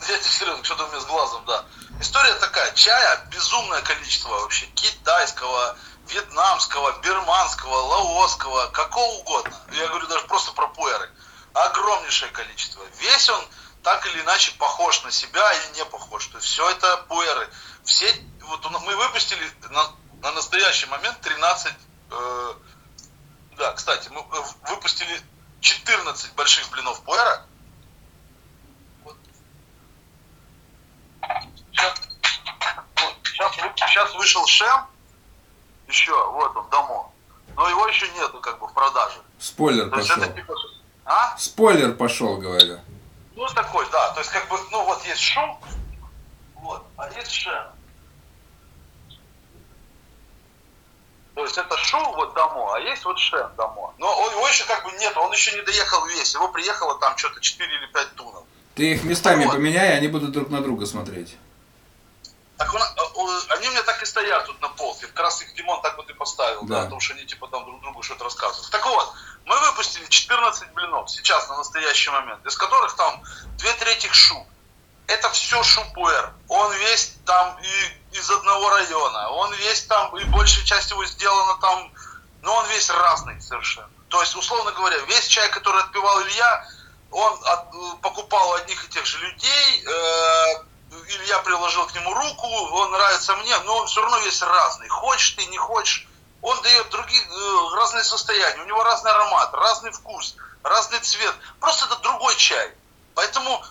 я тебе серьезно, что-то у меня с глазом, да. История такая, чая безумное количество вообще, китайского, вьетнамского, бирманского, лаосского, какого угодно. Я говорю даже просто про пуэры. Огромнейшее количество. Весь он так или иначе похож на себя или не похож. То есть все это пуэры. Все, вот мы выпустили на, на настоящий момент 13, э, да, кстати, мы э, выпустили 14 больших блинов пуэра. Вот. Сейчас, вот, сейчас, сейчас вышел Шем, еще, вот он, домо. Но его еще нету как бы в продаже. Спойлер То пошел. Это, типа, а? Спойлер пошел, говорю. Ну, такой, да. То есть, как бы, ну, вот есть шум, вот, а есть шем. То есть это шу вот домо, а есть вот шем домо. Но он, его еще как бы нет, он еще не доехал весь. Его приехало там что-то 4 или 5 тунов. Ты их местами вот. поменяй, они будут друг на друга смотреть. Так он, они у меня так и стоят тут на полке. Как раз их Димон так вот и поставил, да, да потому что они типа там друг другу что-то рассказывают. Так вот, мы выпустили 14 блинов сейчас на настоящий момент, из которых там две трети шу. Это все шупуэр. Он весь там и из одного района. Он весь там, и большая часть его сделана там, но он весь разный совершенно. То есть, условно говоря, весь чай, который отпивал Илья, он от, покупал у одних и тех же людей, э, Илья приложил к нему руку, он нравится мне, но он все равно весь разный. Хочешь ты, не хочешь. Он дает другие, э, разные состояния, у него разный аромат, разный вкус, разный цвет. Просто это другой чай. Поэтому,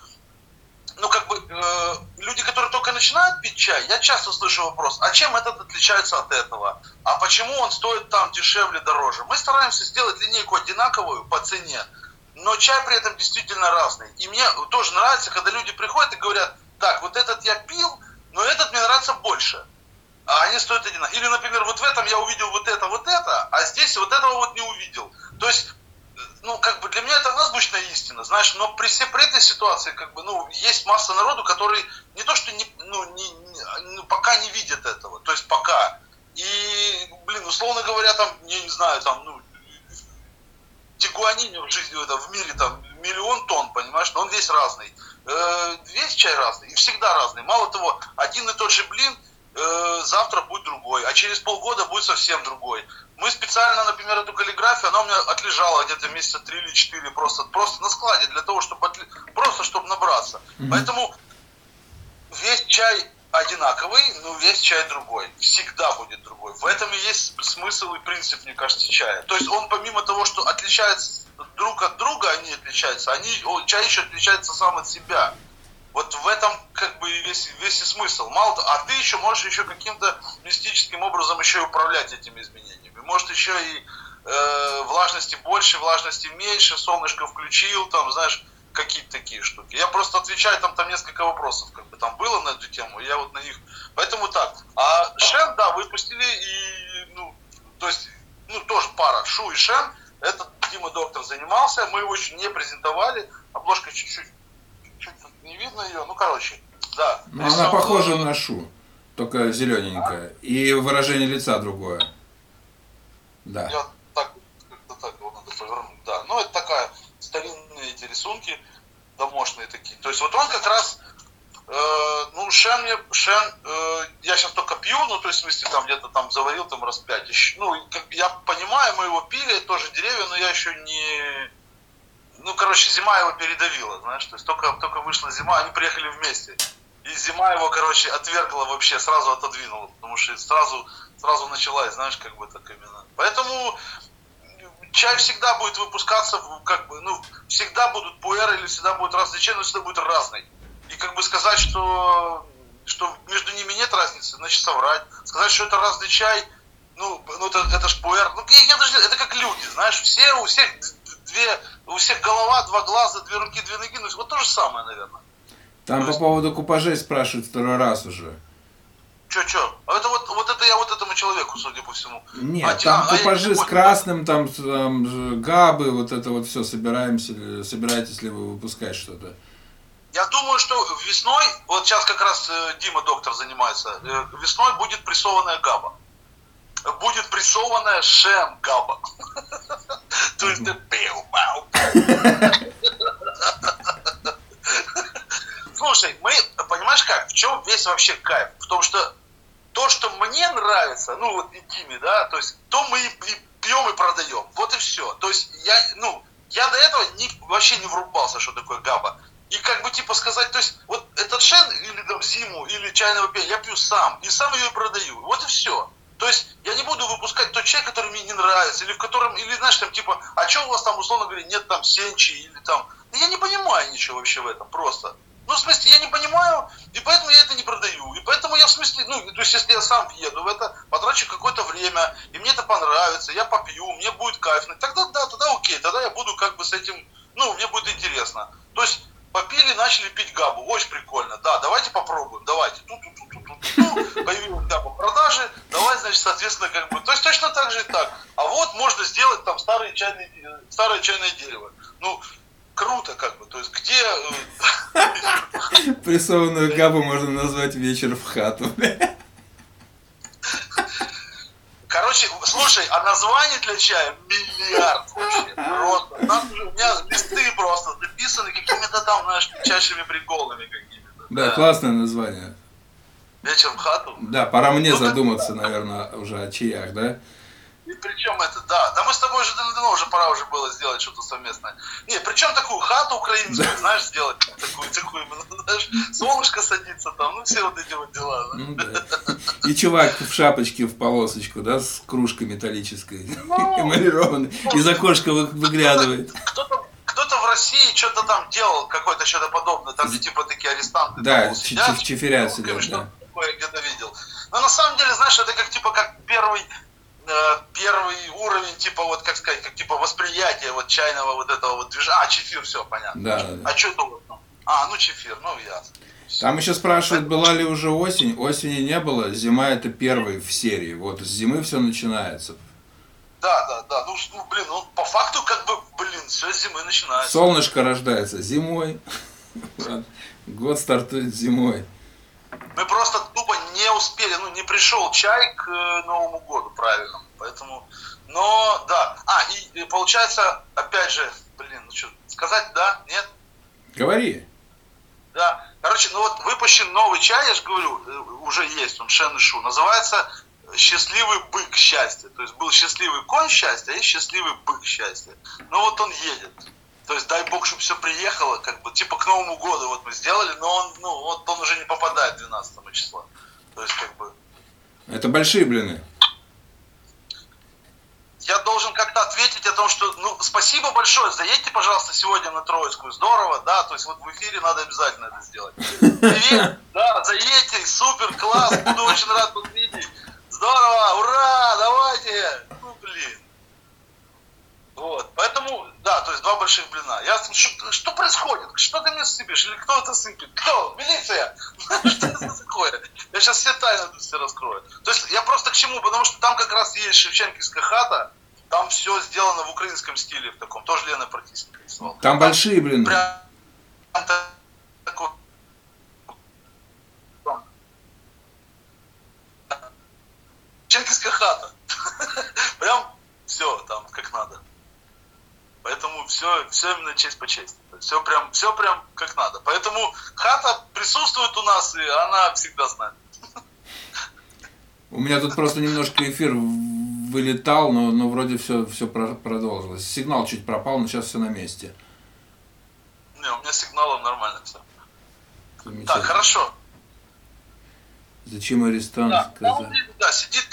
ну как бы, э, люди, которые только начинают пить чай, я часто слышу вопрос, а чем этот отличается от этого? А почему он стоит там дешевле, дороже? Мы стараемся сделать линейку одинаковую по цене, но чай при этом действительно разный. И мне тоже нравится, когда люди приходят и говорят, так, вот этот я пил, но этот мне нравится больше. А они стоят одинаково. Или, например, вот в этом я увидел вот это, вот это, а здесь вот этого вот не увидел. То есть, ну, как бы для меня это азбучная истина, знаешь, но при, всей, при этой ситуации, как бы, ну, есть масса народу, который не то, что не, ну, не, не, ну, пока не видят этого, то есть пока. И, блин, условно говоря, там, я не знаю, там, ну, тигуанин в жизни, это, в мире там миллион тонн, понимаешь, но он весь разный. Э, весь чай разный, и всегда разный. Мало того, один и тот же блин э, завтра будет другой, а через полгода будет совсем другой. Мы специально, например, эту каллиграфию, она у меня отлежала где-то месяца три или четыре просто, просто на складе для того, чтобы отли... просто чтобы набраться. Mm-hmm. Поэтому весь чай одинаковый, но весь чай другой. Всегда будет другой. В этом и есть смысл и принцип, мне кажется, чая. То есть он помимо того, что отличается друг от друга, они отличаются, они, чай еще отличается сам от себя. Вот в этом как бы весь, весь и смысл. Мало того, а ты еще можешь еще каким-то мистическим образом еще и управлять этими изменениями. Может еще и э, влажности больше, влажности меньше, солнышко включил, там, знаешь, какие-то такие штуки. Я просто отвечаю, там, там несколько вопросов как бы там было на эту тему, я вот на них... Поэтому так. А Шен, да, выпустили, и, ну, то есть, ну, тоже пара, Шу и Шен, этот Дима Доктор занимался, мы его еще не презентовали, обложка чуть-чуть, чуть не видно ее, ну, короче, да. Ну, она похожа на Шу, только зелененькая, а? и выражение лица другое. Да. Я так, как-то так его надо повернуть, да. Ну, это такая старинные эти рисунки домашние такие. То есть вот он как раз, э, ну, Шен, мне, Шен, э, я сейчас только пью, ну, то есть, в смысле, там где-то там заварил там раз пять. Еще, ну, как, я понимаю, мы его пили, тоже деревья, но я еще не... Ну, короче, зима его передавила, знаешь, то есть только, только вышла зима, они приехали вместе. И зима его, короче, отвергла вообще, сразу отодвинула, потому что сразу, сразу началась, знаешь, как бы так именно. Поэтому чай всегда будет выпускаться, как бы, ну, всегда будут пуэры или всегда будет разный чай, но всегда будет разный. И как бы сказать, что, что между ними нет разницы, значит соврать. Сказать, что это разный чай, ну, ну это, это ж пуэр. Ну, я, я даже, это как люди, знаешь, все, у всех две, у всех голова, два глаза, две руки, две ноги, ну, вот то же самое, наверное. Там то по есть... поводу купажей спрашивают второй раз уже. Че, че? А это вот, вот это я вот этому человеку, судя по всему. Нет, а, там а, купажи с красным, там, там габы, вот это вот все собираемся, собираетесь ли вы выпускать что-то? Я думаю, что весной, вот сейчас как раз э, Дима доктор занимается, э, весной будет прессованная габа. Будет прессованная шем габа. То есть ты пил, Слушай, мы, понимаешь как, в чем весь вообще кайф? В том, что то, что мне нравится, ну вот и Тиме, да, то есть то мы и, и пьем и продаем. Вот и все. То есть я, ну, я до этого не, вообще не врубался, что такое габа. И как бы типа сказать, то есть вот этот шен или там зиму, или чайного пения я пью сам, и сам ее продаю. Вот и все. То есть я не буду выпускать тот чай, который мне не нравится, или в котором, или знаешь, там типа, а что у вас там, условно говоря, нет там сенчи, или там, я не понимаю ничего вообще в этом, просто. Ну, в смысле, я не понимаю, и поэтому я это не продаю. И поэтому я, в смысле, ну, то есть, если я сам еду в это, потрачу какое-то время, и мне это понравится, я попью, мне будет кайфно, тогда да, тогда окей, тогда я буду как бы с этим, ну, мне будет интересно. То есть, попили, начали пить габу, очень прикольно, да, давайте попробуем, давайте, тут, тут, тут, тут, тут, ну, появилась габа продажи, давай, значит, соответственно, как бы, то есть точно так же и так. А вот можно сделать там старое чайное, старое чайное дерево. Ну, круто, как бы, то есть где... Прессованную габу можно назвать вечер в хату. Короче, слушай, а названий для чая миллиард вообще. Просто. У, меня листы просто написаны какими-то там, знаешь, чащими приколами какими-то. Да, классное название. Вечер в хату. Да, пора мне Ну, задуматься, наверное, уже о чаях, да? Причем это, да, да мы с тобой уже давно уже пора уже было сделать что-то совместное. Не, причем такую хату украинскую, знаешь, сделать такую, такую, знаешь, солнышко садится там, ну все вот эти вот дела. да. Ну да. И чувак в шапочке в полосочку, да, с кружкой металлической, Ну, эмалированной, из окошка вы- выглядывает. Кто-то кто-то в России что-то там делал, какое-то что-то подобное, там где типа такие арестанты Да, там, сидят, ну, сидят, что да. такое я где-то видел. Но на самом деле, знаешь, это как типа как первый первый уровень, типа вот как сказать, как типа восприятие вот чайного вот этого вот движения. А, чефир, все, понятно. Да, да, да. А что вот? ну? А, ну чефир, ну ясно. Там еще спрашивают, была ли уже осень. Осени не было, зима это первый в серии. Вот с зимы все начинается. Да, да, да. Ну, ну, блин, ну по факту как бы, блин, все с зимы начинается. Солнышко рождается зимой. Год стартует зимой. Мы просто тупо не успели, ну не пришел чай к э, Новому году правильному, поэтому, но да, а и, и получается, опять же, блин, ну что, сказать да, нет, Говори. да, короче, ну вот выпущен новый чай, я же говорю, э, уже есть, он Шен и Шу, называется счастливый бык счастья, то есть был счастливый конь счастья, а есть счастливый бык счастья, ну вот он едет. То есть дай бог, чтобы все приехало, как бы, типа к Новому году вот мы сделали, но он, ну, вот он уже не попадает 12 числа. То есть, как бы, Это большие блины. я должен как-то ответить о том, что, ну, спасибо большое, заедьте, пожалуйста, сегодня на Троицкую, здорово, да, то есть вот в эфире надо обязательно это сделать. Привет, да, заедьте, супер, класс, буду очень рад вас видеть. Здорово, ура, давайте, ну, блин. Вот, поэтому, да, то есть два больших блина. Я, что, что происходит? Что ты мне сыпешь? Или кто это сыпет? Кто? Милиция? Что это такое? Я сейчас все тайны все раскрою. То есть я просто к чему? Потому что там как раз есть Шевченківська хата, там все сделано в украинском стиле, в таком, тоже Лена Протисенко рисовала. Там большие блины. Прям та- такой... Шевченківська хата. Прям все там как надо. Поэтому все, все именно честь по чести. Все прям, все прям как надо. Поэтому хата присутствует у нас, и она всегда с нами. У меня тут просто немножко эфир вылетал, но, но вроде все, все продолжилось. Сигнал чуть пропал, но сейчас все на месте. Не, у меня сигналом нормально все. Так, хорошо. Зачем арестант Да, ну, да, сидит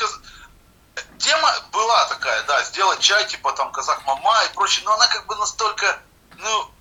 Тема была такая, да, сделать чай, типа там казак мама и прочее, но она как бы настолько, ну,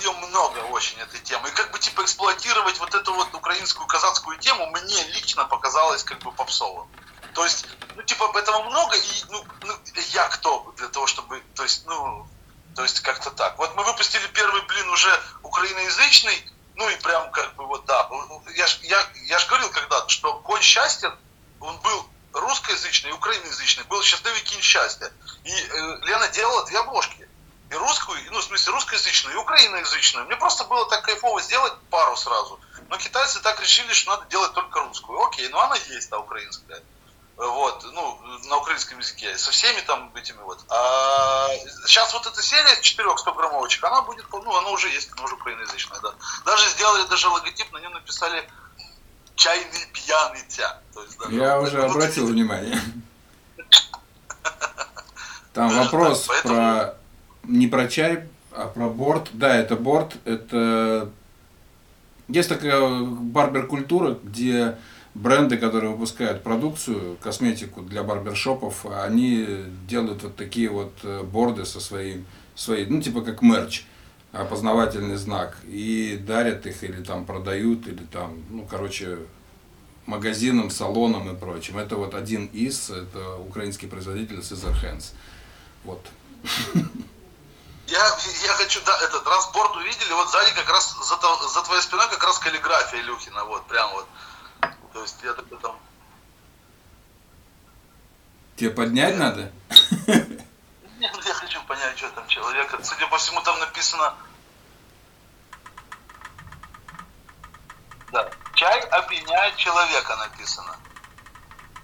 ее много очень этой темы. И как бы типа эксплуатировать вот эту вот украинскую казацкую тему мне лично показалось как бы попсовым. То есть, ну, типа, этого много, и, ну, ну, я кто для того, чтобы, то есть, ну, то есть, как-то так. Вот мы выпустили первый блин уже украиноязычный, ну, и прям, как бы, вот, да, я ж, я, я ж говорил когда-то, что конь счастья, он был русскоязычный и украиноязычный, был счастливый кинь счастья. И э, Лена делала две обложки. И русскую, ну, в смысле, русскоязычную, и украиноязычную. Мне просто было так кайфово сделать пару сразу. Но китайцы так решили, что надо делать только русскую. Окей, ну она есть, та украинская. Вот, ну, на украинском языке, со всеми там этими вот. А сейчас вот эта серия с четырех 100 граммовочек, она будет, ну, она уже есть, она уже украиноязычная, да. Даже сделали даже логотип, на нем написали чайный пьяный тя. Есть, даже Я вот уже вот обратил эти- внимание. Там вопрос так, поэтому- про не про чай, а про борт. Да, это борт, это Есть такая барбер-культура, где бренды, которые выпускают продукцию, косметику для барбершопов, они делают вот такие вот э, борды со своим, своей, ну типа как мерч, опознавательный знак, и дарят их или там продают, или там, ну короче, магазинам, салонам и прочим. Это вот один из, это украинский производитель Caesar Hands. Вот. Я, я хочу, да, этот разборд увидели, вот сзади как раз, за, за твоей спиной как раз каллиграфия Илюхина, вот, прям вот. То есть я такой там... Тебе поднять надо? Понять, что там человека. Судя по всему, там написано... Да. Чай опьяняет человека написано.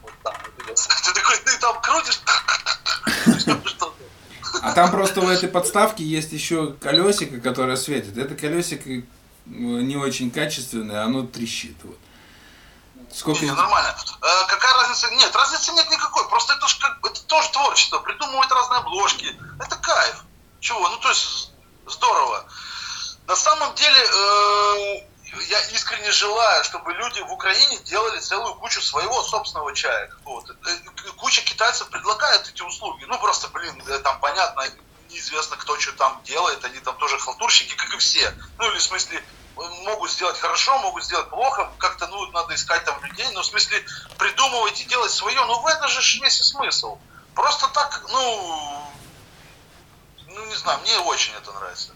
Вот там. Ты такой, ты там крутишь, а там просто в этой подставке есть еще колесико, которое светит. Это колесико э, не очень качественное, оно трещит. Вот. Сколько... Не, нормально. Э, какая разница? Нет, разницы нет никакой. Просто это, ж как, это тоже творчество. Придумывать разные обложки. Это кайф. Чего? Ну, то есть, здорово. На самом деле, э, я искренне желаю, чтобы люди в Украине делали целую кучу своего собственного чая. Вот. Э, куча китайцев предлагает эти услуги. Ну, просто, блин, э, там понятно, неизвестно, кто что там делает. Они там тоже халтурщики, как и все. Ну, или в смысле, могут сделать хорошо, могут сделать плохо, как-то, ну, надо искать там людей, но в смысле придумывать и делать свое, ну, в этом же весь и смысл. Просто так, ну, ну, не знаю, мне очень это нравится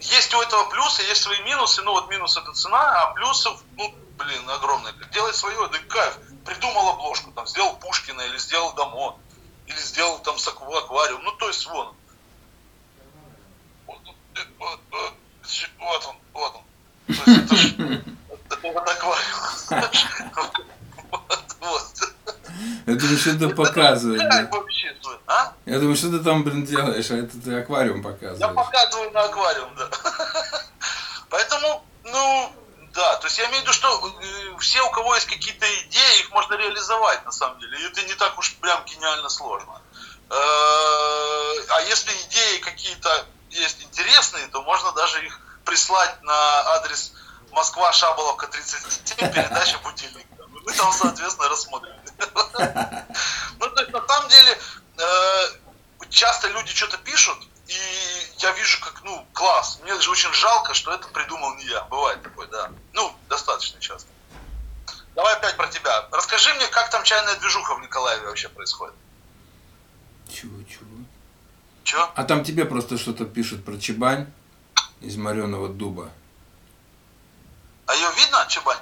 есть у этого плюсы, есть свои минусы. Ну вот минус это цена, а плюсов, ну, блин, огромное. Делай свое, да кайф. Придумал обложку, там, сделал Пушкина, или сделал Дамо, или сделал там аквариум. Ну, то есть, вон. Вот, вот, вот, вот он, вот он. Это. Я думаю, что ты показываешь. а? Я думаю, что ты там, блин, делаешь, а это ты аквариум показываешь. Я показываю на аквариум, да. Поэтому, ну, да, то есть я имею в виду, что э, все, у кого есть какие-то идеи, их можно реализовать на самом деле. И это не так уж прям гениально сложно. Э, а если идеи какие-то есть интересные, то можно даже их прислать на адрес Москва Шаболовка 37, передача «Будильник». Мы там, соответственно, рассмотрим. Ну, то есть, на самом деле, э, часто люди что-то пишут, и я вижу, как, ну, класс. Мне даже очень жалко, что это придумал не я. Бывает такое, да. Ну, достаточно часто. Давай опять про тебя. Расскажи мне, как там чайная движуха в Николаеве вообще происходит. Чего, чего? Чего? А там тебе просто что-то пишут про Чебань из мореного дуба. А ее видно, Чебань?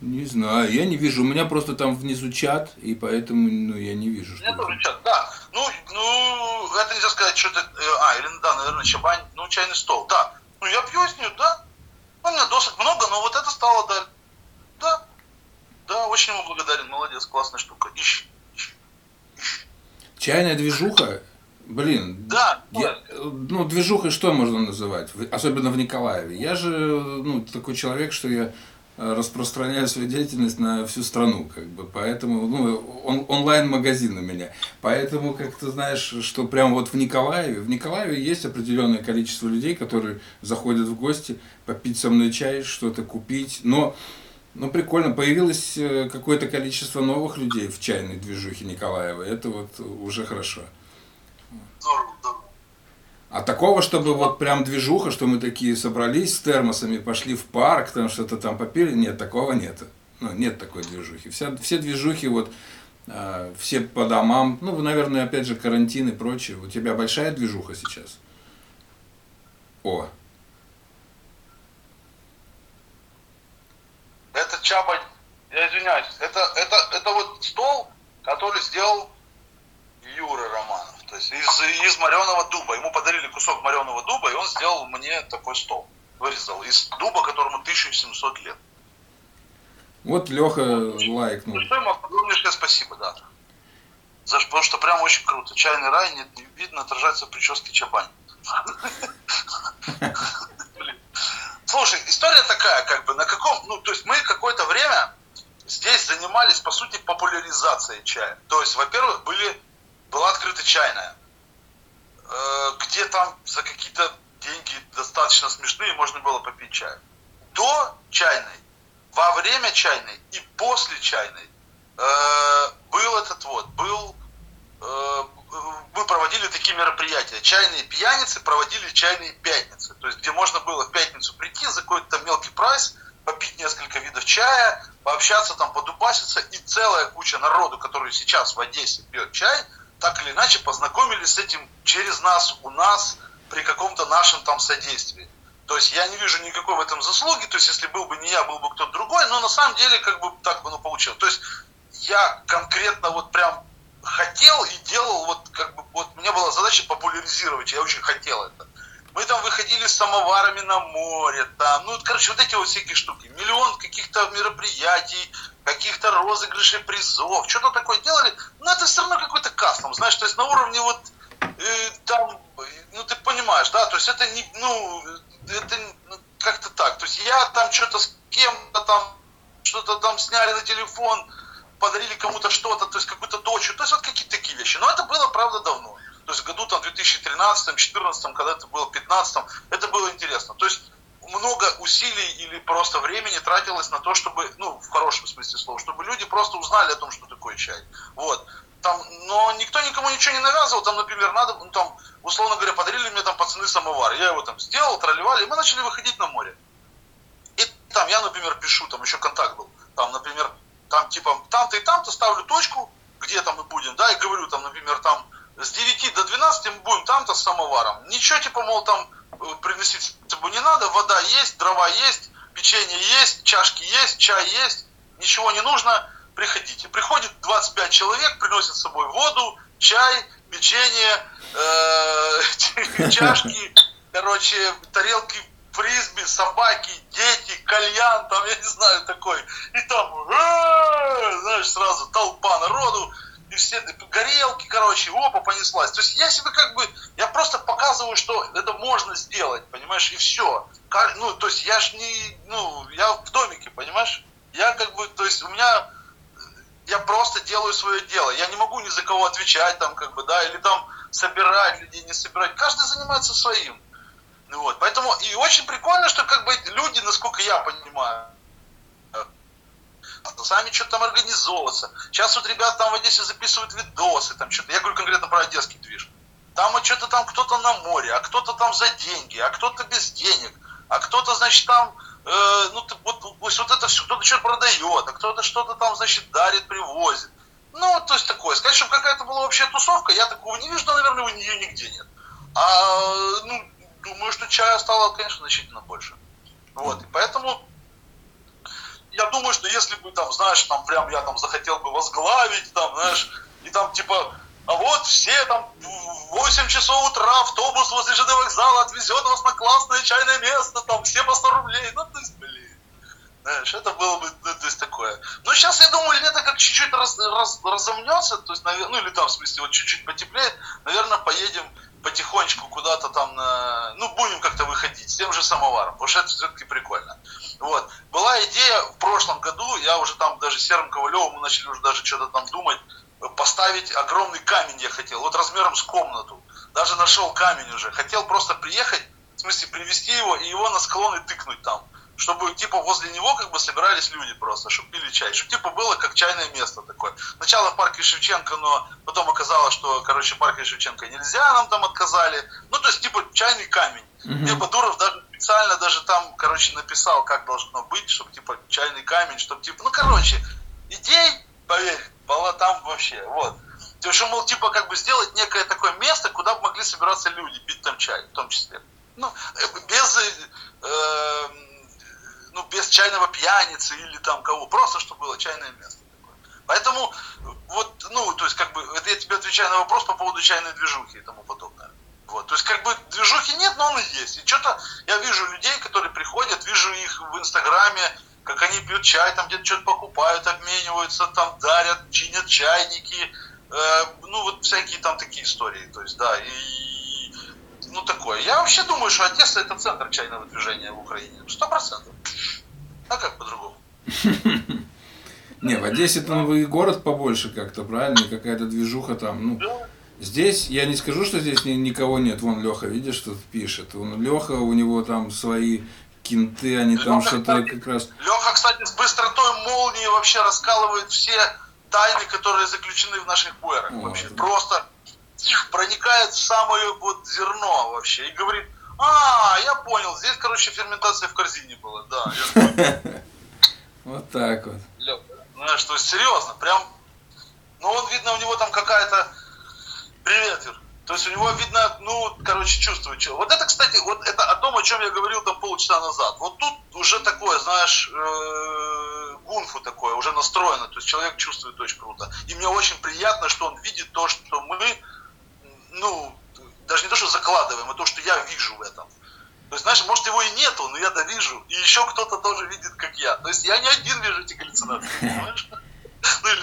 Не знаю, я не вижу. У меня просто там внизу чат, и поэтому ну, я не вижу. У меня тоже чат, да. Ну, ну, это нельзя сказать, что это... Э, а, или да, наверное, чабань, ну, чайный стол, да. Ну, я пью с нее, да. Ну, у меня досок много, но вот это стало, да. Да. Да, очень ему благодарен, молодец, классная штука. Ищи, ищи, ищи. Чайная движуха, блин. Да. Я, ну, движухой что можно называть? Особенно в Николаеве. Я же, ну, такой человек, что я распространяю свою деятельность на всю страну, как бы, поэтому, ну, он, онлайн-магазин у меня, поэтому, как ты знаешь, что прямо вот в Николаеве, в Николаеве есть определенное количество людей, которые заходят в гости, попить со мной чай, что-то купить, но, ну, прикольно, появилось э, какое-то количество новых людей в чайной движухе Николаева, это вот уже хорошо. Здорово, здорово. А такого, чтобы вот прям движуха, что мы такие собрались с термосами, пошли в парк, там что-то там попили, нет, такого нет. Ну, нет такой движухи. Вся, все движухи вот, э, все по домам, ну, наверное, опять же, карантин и прочее. У тебя большая движуха сейчас? О. Это Чаба, я извиняюсь, это, это, это вот стол, который сделал Юра Романов. То есть из, из мореного дуба. Ему подарили кусок мореного дуба, и он сделал мне такой стол. Вырезал из дуба, которому 1700 лет. Вот Леха лайкнул. Что ему огромнейшее спасибо, да. За, потому что прям очень круто. Чайный рай, нет, не видно, отражается в прическе Чабань. Слушай, история такая, как бы, на каком, ну, то есть мы какое-то время здесь занимались, по сути, популяризацией чая. То есть, во-первых, были была открыта чайная, э, где там за какие-то деньги достаточно смешные можно было попить чай. до чайной, во время чайной и после чайной э, был этот вот, был, э, мы проводили такие мероприятия. Чайные пьяницы проводили чайные пятницы. То есть, где можно было в пятницу прийти за какой-то мелкий прайс, попить несколько видов чая, пообщаться там, подупаситься, и целая куча народу, который сейчас в Одессе пьет чай, так или иначе познакомились с этим через нас, у нас, при каком-то нашем там содействии. То есть я не вижу никакой в этом заслуги, то есть если был бы не я, был бы кто-то другой, но на самом деле как бы так оно получилось. То есть я конкретно вот прям хотел и делал, вот как бы, вот у меня была задача популяризировать, я очень хотел это. Мы там выходили с самоварами на море, там, ну, короче, вот эти вот всякие штуки. Миллион каких-то мероприятий, каких-то розыгрышей призов, что-то такое делали, но это все равно какой-то кастом, знаешь, то есть на уровне вот э, там, ну, ты понимаешь, да, то есть это не, ну, это как-то так, то есть я там что-то с кем-то там, что-то там сняли на телефон, подарили кому-то что-то, то есть какую-то дочь, то есть вот какие-то такие вещи. Но это было, правда, давно. То есть году там 2013, 2014, когда это было, 2015, это было интересно. То есть много усилий или просто времени тратилось на то, чтобы, ну, в хорошем смысле слова, чтобы люди просто узнали о том, что такое чай. Вот. Там, но никто никому ничего не навязывал, там, например, надо, ну, там, условно говоря, подарили мне там пацаны самовар, я его там сделал, тролливали, и мы начали выходить на море. И там я, например, пишу, там еще контакт был, там, например, там типа там-то и там-то ставлю точку, где там мы будем, да, и говорю там, например, там с 9 до 12 мы будем там-то с самоваром. Ничего типа, мол, там э, приносить с не надо, вода есть, дрова есть, печенье есть, чашки есть, чай есть, ничего не нужно, приходите. Приходит 25 человек, приносит с собой воду, чай, печенье, э, чашки, короче, тарелки фрисби, собаки, дети, кальян, там, я не знаю, такой. И там, знаешь, сразу толпа народу, и все горелки, короче, опа, понеслась. То есть я себе как бы, я просто показываю, что это можно сделать, понимаешь, и все. Ну, то есть я ж не, ну, я в домике, понимаешь? Я как бы, то есть у меня, я просто делаю свое дело. Я не могу ни за кого отвечать там, как бы, да, или там собирать людей, не собирать. Каждый занимается своим. Вот, поэтому и очень прикольно, что как бы люди, насколько я понимаю, сами что-то там организовываться. Сейчас вот ребята там в Одессе записывают видосы, там что-то, я говорю конкретно про одесский движ. Там вот что-то там кто-то на море, а кто-то там за деньги, а кто-то без денег, а кто-то, значит, там, э, ну, вот, вот, вот это все, кто-то что-то продает, а кто-то что-то там, значит, дарит, привозит. Ну, то есть такое. Сказать, чтобы какая-то была вообще тусовка, я такого не вижу, да, наверное, у нее нигде нет. А, ну, думаю, что чая стало, конечно, значительно больше. Вот, и поэтому я думаю, что если бы там, знаешь, там прям я там захотел бы возглавить, там, знаешь, и там типа, а вот все там в 8 часов утра автобус возле ЖД вокзала отвезет вас на классное чайное место, там все по 100 рублей, ну то есть, блин, знаешь, это было бы, ну, то есть такое. Ну сейчас я думаю, лето как чуть-чуть раз, раз, разомнется, то есть, ну или там, в смысле, вот чуть-чуть потеплеет, наверное, поедем потихонечку куда-то там, на, ну, будем как-то выходить с тем же самоваром, потому что это все-таки прикольно. Вот. Была идея в прошлом году, я уже там даже с Серым Ковалевым, мы начали уже даже что-то там думать, поставить огромный камень я хотел, вот размером с комнату. Даже нашел камень уже. Хотел просто приехать, в смысле привезти его и его на склоны тыкнуть там чтобы типа возле него как бы собирались люди просто, чтобы пили чай, чтобы типа было как чайное место такое. Сначала в парке Шевченко, но потом оказалось, что, короче, в парке Шевченко нельзя, нам там отказали. Ну, то есть, типа, чайный камень. Mm-hmm. Типа Дуров даже специально даже там, короче, написал, как должно быть, чтобы, типа, чайный камень, чтобы, типа, ну, короче, идей, поверь, было там вообще, вот. То есть, мол, типа, как бы сделать некое такое место, куда бы могли собираться люди, пить там чай, в том числе. Ну, э, без... Э, ну, без чайного пьяницы или там кого, просто чтобы было чайное место. Поэтому, вот, ну, то есть, как бы, это я тебе отвечаю на вопрос по поводу чайной движухи и тому подобное. Вот, то есть, как бы, движухи нет, но он и есть. И что-то я вижу людей, которые приходят, вижу их в Инстаграме, как они пьют чай, там где-то что-то покупают, обмениваются, там дарят, чинят чайники, э, ну, вот всякие там такие истории. То есть, да, и, ну, такое. Я вообще думаю, что Одесса это центр чайного движения в Украине. Сто процентов. А как по-другому? Не, в Одессе там и город побольше как-то, правильно? Какая-то движуха там. Ну, здесь, я не скажу, что здесь никого нет. Вон Леха, видишь, тут пишет. Он, Леха, у него там свои кинты, они там что-то как раз... Леха, кстати, с быстротой молнии вообще раскалывает все тайны, которые заключены в наших пуэрах Вот. вообще. Просто проникает в самое вот зерно вообще и говорит, а, я понял, здесь, короче, ферментация в корзине была, да. Вот так вот. Знаешь, то есть серьезно, прям, ну он, видно, у него там какая-то, привет, Юр. То есть у него, видно, ну, короче, чувствует что. Вот это, кстати, вот это о том, о чем я говорил там полчаса назад. Вот тут уже такое, знаешь, э, гунфу такое, уже настроено. То есть человек чувствует очень круто. И мне очень приятно, что он видит то, что мы, ну, даже не то, что закладываем, а то, что я вижу в этом. То есть, знаешь, может его и нету, но я-то вижу. И еще кто-то тоже видит, как я. То есть я не один вижу эти галлюцинации, понимаешь? Ну или...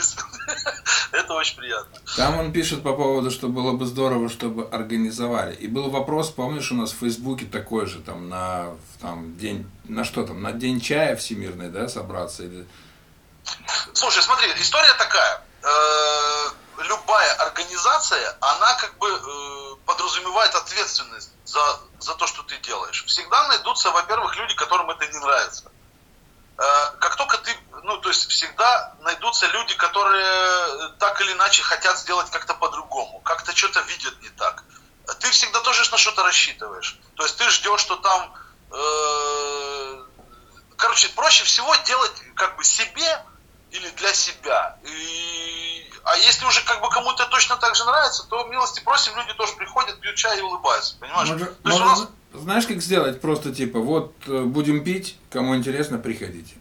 Это очень приятно. Там он пишет по поводу, что было бы здорово, чтобы организовали. И был вопрос, помнишь, у нас в Фейсбуке такой же, там, на там, день, на что там, на день чая всемирный, да, собраться? Или... Слушай, смотри, история такая. Э, Любая организация, она как бы э, подразумевает ответственность за, за то, что ты делаешь. Всегда найдутся, во-первых, люди, которым это не нравится. Э, Как только ты, ну, то есть всегда найдутся люди, которые так или иначе хотят сделать как-то по-другому, как-то что-то видят не так. Ты всегда тоже на что-то рассчитываешь. То есть ты ждешь, что там э, короче, проще всего делать как бы себе или для себя. И, а если уже как бы кому-то точно так же нравится, то милости просим, люди тоже приходят, пьют чай и улыбаются, понимаешь? Может, То есть у может, нас- знаешь, как сделать? Просто типа, вот э, будем пить, кому интересно, приходите.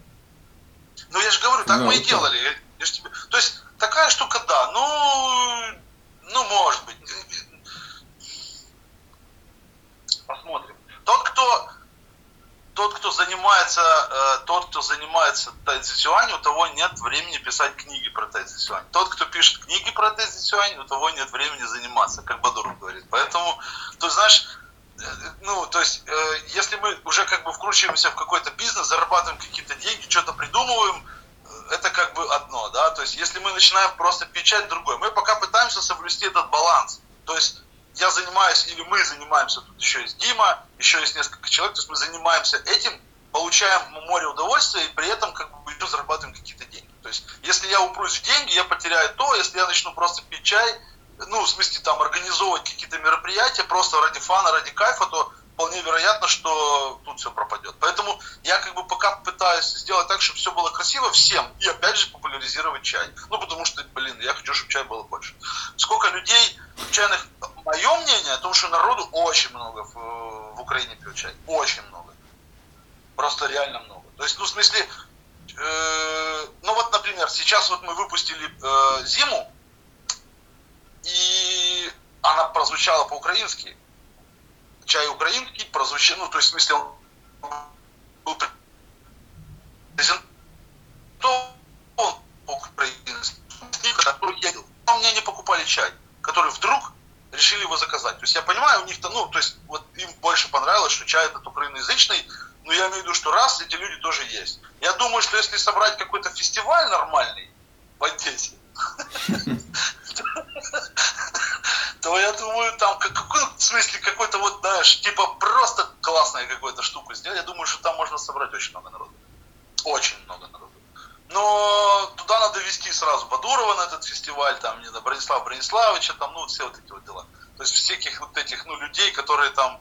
Ну я же говорю, так Да, мы и вот делали. Я- я тебе- То есть такая штука, да, ну, ну может быть. Посмотрим. Тот, кто тот, кто занимается, э, тот, кто занимается тайцзисюань, у того нет времени писать книги про тайцзисюань. Тот, кто пишет книги про тайцзисюань, у того нет времени заниматься, как Бадуров говорит. Поэтому, ты знаешь, ну, то есть, э, если мы уже как бы вкручиваемся в какой-то бизнес, зарабатываем какие-то деньги, что-то придумываем, э, это как бы одно, да, то есть, если мы начинаем просто печать другое, мы пока пытаемся соблюсти этот баланс, то есть, я занимаюсь, или мы занимаемся, тут еще есть Дима, еще есть несколько человек, то есть мы занимаемся этим, получаем море удовольствия и при этом как бы еще зарабатываем какие-то деньги. То есть, если я упрусь в деньги, я потеряю то, если я начну просто пить чай, ну, в смысле, там, организовывать какие-то мероприятия просто ради фана, ради кайфа, то вполне вероятно, что тут все пропадет. Поэтому я как бы пока пытаюсь сделать так, чтобы все было красиво всем, и опять же популяризировать чай. Ну, потому что, блин, я хочу, чтобы чай было больше. Сколько людей чайных, мое мнение о том, что народу очень много в, в Украине пьет чай. Очень много. Просто реально много. То есть, ну, в смысле, э, ну вот, например, сейчас вот мы выпустили э, зиму, и она прозвучала по-украински. Чай украинский прозвучал, ну, то есть, в смысле, он был презентован по-украински. Но мне не покупали чай, которые вдруг решили его заказать. То есть я понимаю, у них-то, ну, то есть вот им больше понравилось, что чай этот украиноязычный, но я имею в виду, что раз эти люди тоже есть. Я думаю, что если собрать какой-то фестиваль нормальный в Одессе, то я думаю, там как- какой, в смысле какой-то вот, знаешь, типа просто классная какую-то штуку сделать, я думаю, что там можно собрать очень много народу. Очень много народу. Но туда надо вести сразу Бадурова на этот фестиваль, там, не знаю, Бронислава Брониславовича, там, ну, все вот эти вот дела. То есть всяких вот этих, ну, людей, которые там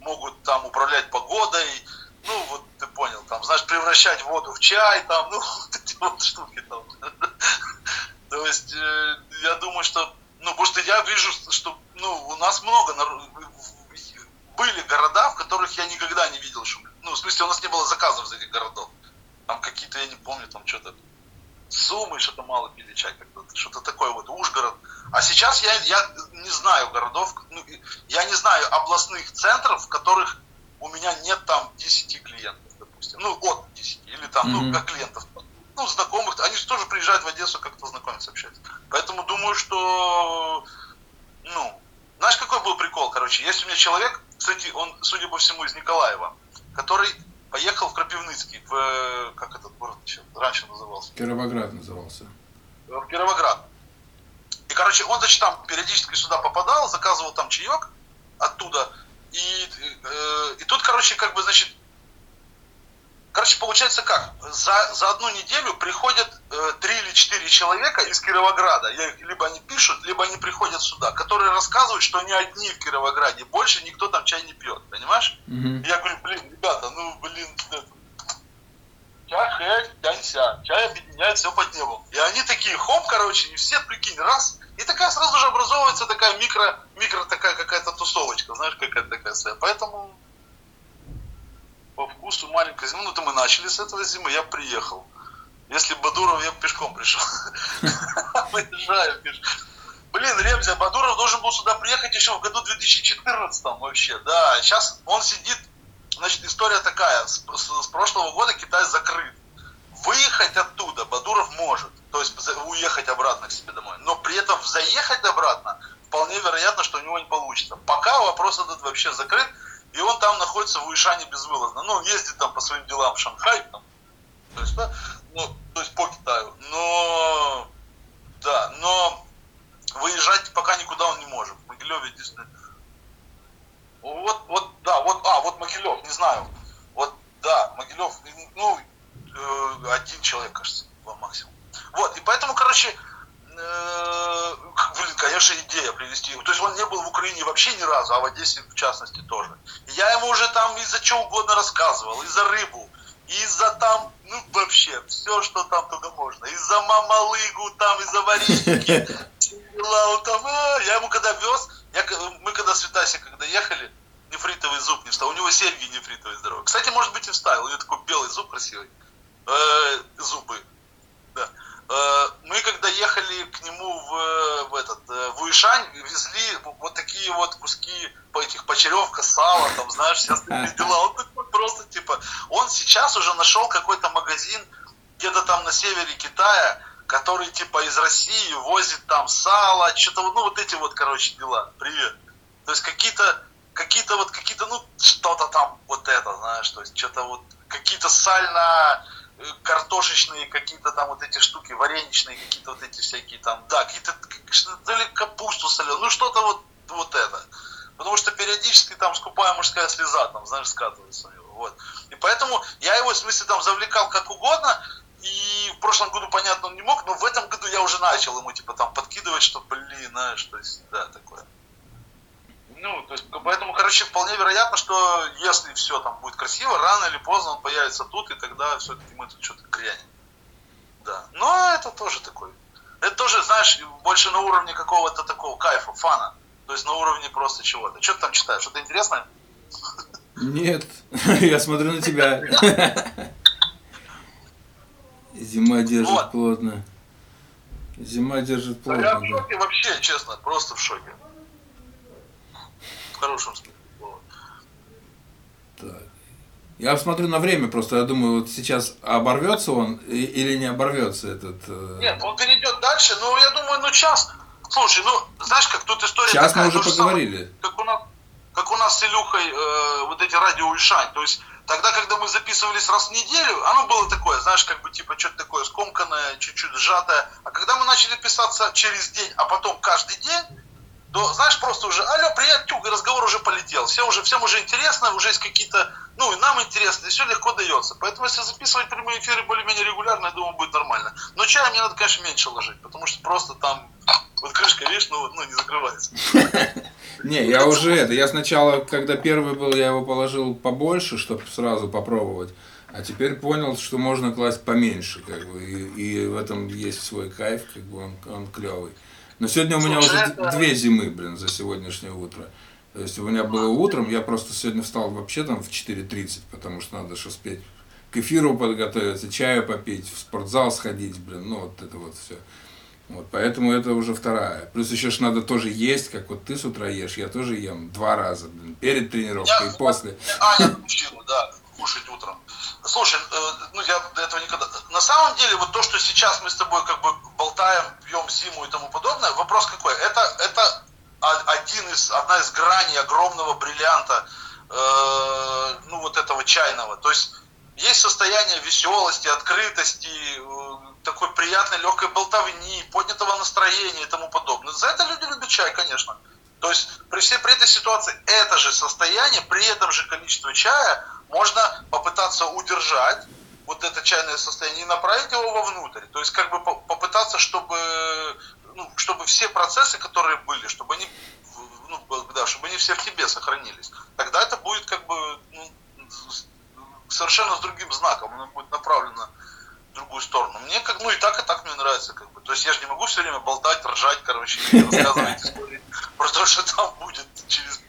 могут там управлять погодой, ну, вот ты понял, там, знаешь, превращать воду в чай, там, ну, вот эти вот штуки там. То есть, э, я думаю, что, ну, потому что я вижу, что, ну, у нас много, нар- были города, в которых я никогда не видел, что, ну, в смысле, у нас не было заказов из этих городов. Там какие-то, я не помню, там что-то Сумы, что-то мало пили чай, как-то, что-то такое вот, Ужгород. А сейчас я, я не знаю городов, ну, я не знаю областных центров, в которых у меня нет там 10 клиентов, допустим. Ну, от 10, или там, Мгм. ну, как клиентов. Ну, знакомых, они же тоже приезжают в Одессу как-то знакомиться, общаться. Поэтому думаю, что, ну, знаешь, какой был прикол, короче, есть у меня человек, кстати, он, судя по всему, из Николаева, который поехал в Крапивницкий, в, э, как этот город раньше назывался, Кировоград назывался. в Кировоград. И, короче, он, значит, там периодически сюда попадал, заказывал там чаек оттуда. И, э, и тут, короче, как бы, значит, короче, получается как? За, за одну неделю приходят э, три или четыре человека из Кировограда. Я их, либо они пишут, либо они приходят сюда, которые рассказывают, что они одни в Кировограде. Больше никто там чай не пьет, понимаешь? Мгм. Я говорю, блин, ребята, ну, блин, чай, тянься, чай объединяет все под небом. И они такие, хоп, короче, и все, прикинь, раз, и такая сразу же образовывается такая микро, микро такая какая-то тусовочка, знаешь, какая-то такая своя. Поэтому по вкусу маленькая зима, ну, это мы начали с этого зимы, я приехал. Если Бадуров, я пешком пришел. Выезжаю пешком. Блин, Ремзя, Бадуров должен был сюда приехать еще в году 2014 вообще, да. Сейчас он сидит, значит, история такая, с, с- с прошлого года Китай закрыт. Выехать оттуда Бадуров может, то есть уехать обратно к себе домой, но при этом заехать обратно вполне вероятно, что у него не получится. Пока вопрос этот вообще закрыт, и он там находится в Уишане безвылазно. Ну, он ездит там по своим делам в Шанхай, там, то есть, да, ну, то есть по Китаю. Но, да, но выезжать пока никуда он не может. В Могилеве единственное. Вот, вот, да, вот, а, вот Могилев, не знаю. Вот, да, Могилев, ну, э, один человек, кажется, два максимум. Вот, и поэтому, короче, блин, конечно, идея привезти его. То есть он не был в Украине вообще ни разу, а в Одессе в частности тоже. И я ему уже там из-за чего угодно рассказывал, и за рыбу, и за там, ну вообще, все, что там только можно. И за мамалыгу там, и за вареники. Там, а, я ему когда вез, я, мы когда с Витасей, когда ехали, нефритовый зуб не вставил. У него серьги нефритовые здоровые. Кстати, может быть и вставил. У него такой белый зуб красивый. Э, зубы. Да. Э, мы когда ехали к нему в, в этот э, в Уишань, везли вот такие вот куски по этих почеревка, сала, там, знаешь, все остальные дела. Он такой просто типа, он сейчас уже нашел какой-то магазин где-то там на севере Китая, который типа из России возит там сало, что-то, вот, ну вот эти вот, короче, дела. Привет. То есть какие-то, какие-то вот, какие-то, ну, что-то там вот это, знаешь, то есть что-то вот, какие-то сально картошечные какие-то там вот эти штуки, вареничные какие-то вот эти всякие там, да, какие-то, к- что- то ли капусту соленую, ну что-то вот, вот это. Потому что периодически там скупая мужская слеза, там, знаешь, скатывается. Вот. И поэтому я его, в смысле, там завлекал как угодно, и в прошлом году, понятно, он не мог, но в этом году я уже начал ему, типа, там, подкидывать, что, блин, знаешь, то есть, да, такое. Ну, то есть, поэтому, короче, вполне вероятно, что если все там будет красиво, рано или поздно он появится тут, и тогда все-таки мы тут что-то грянем. Да. Но это тоже такой. Это тоже, знаешь, больше на уровне какого-то такого кайфа, фана. То есть на уровне просто чего-то. Что ты там читаешь? Что-то интересное? Нет, я смотрю на тебя. Зима держит Вот. плотно. Зима держит Да я в плотно, шоке вообще, честно, просто в шоке. Хорошем смысле слова. Так. Я смотрю на время просто, я думаю, вот сейчас оборвется он или не оборвется этот... э, Нет, он перейдет дальше, но я думаю, ну час. Слушай, ну, знаешь, как тут история Сейчас такая, мы уже же самое, поговорили. как у нас, как у нас с Илюхой э, вот эти радио Ишань. То есть тогда, когда мы записывались раз в неделю, оно было такое, знаешь, как бы типа что-то такое скомканное, чуть-чуть сжатое. А когда мы начали писаться через день, а потом каждый день, то, знаешь, просто уже, алло, привет, тюк, разговор уже полетел. Все уже, всем уже интересно, уже есть какие-то, ну, и нам интересно, и все легко дается. Поэтому, если записывать прямые эфиры более-менее регулярно, я думаю, будет нормально. Но чая мне надо, конечно, меньше ложить, потому что просто там, вот крышка, видишь, ну, ну не закрывается. Не, я уже это, я сначала, когда первый был, я его положил побольше, чтобы сразу попробовать. А теперь понял, что можно класть поменьше, как бы, и, и в этом есть свой кайф, как бы он, он клевый. Но сегодня у меня Слушай, уже это- две зимы, блин, за сегодняшнее утро. То есть у меня было утром, я просто сегодня встал вообще там в 4.30, потому что надо же успеть к эфиру подготовиться, чаю попить, в спортзал сходить, блин, ну вот это вот все. Вот, поэтому это уже вторая. Плюс еще ж надо тоже есть, как вот ты с утра ешь, я тоже ем два раза, блин, перед тренировкой Я- и после. Аня научила, да, кушать утром. Слушай, э, ну я до этого никогда... На самом деле, вот то, что сейчас мы с тобой как бы болтаем, пьем зиму и тому подобное, вопрос какой? Это, это один из, одна из граней огромного бриллианта, э, ну вот этого чайного. То есть есть состояние веселости, открытости, э, такой приятной легкой болтовни, поднятого настроения и тому подобное. За это люди любят чай, конечно. То есть при всей при этой ситуации это же состояние, при этом же количестве чая можно попытаться удержать вот это чайное состояние и направить его вовнутрь. То есть как бы попытаться, чтобы, ну, чтобы все процессы, которые были, чтобы они, ну, да, чтобы они все в тебе сохранились. Тогда это будет как бы ну, совершенно с другим знаком, оно будет направлено в другую сторону. Мне как, ну и так, и так мне нравится, как бы. То есть я же не могу все время болтать, ржать, короче, рассказывать истории про то, что там будет через.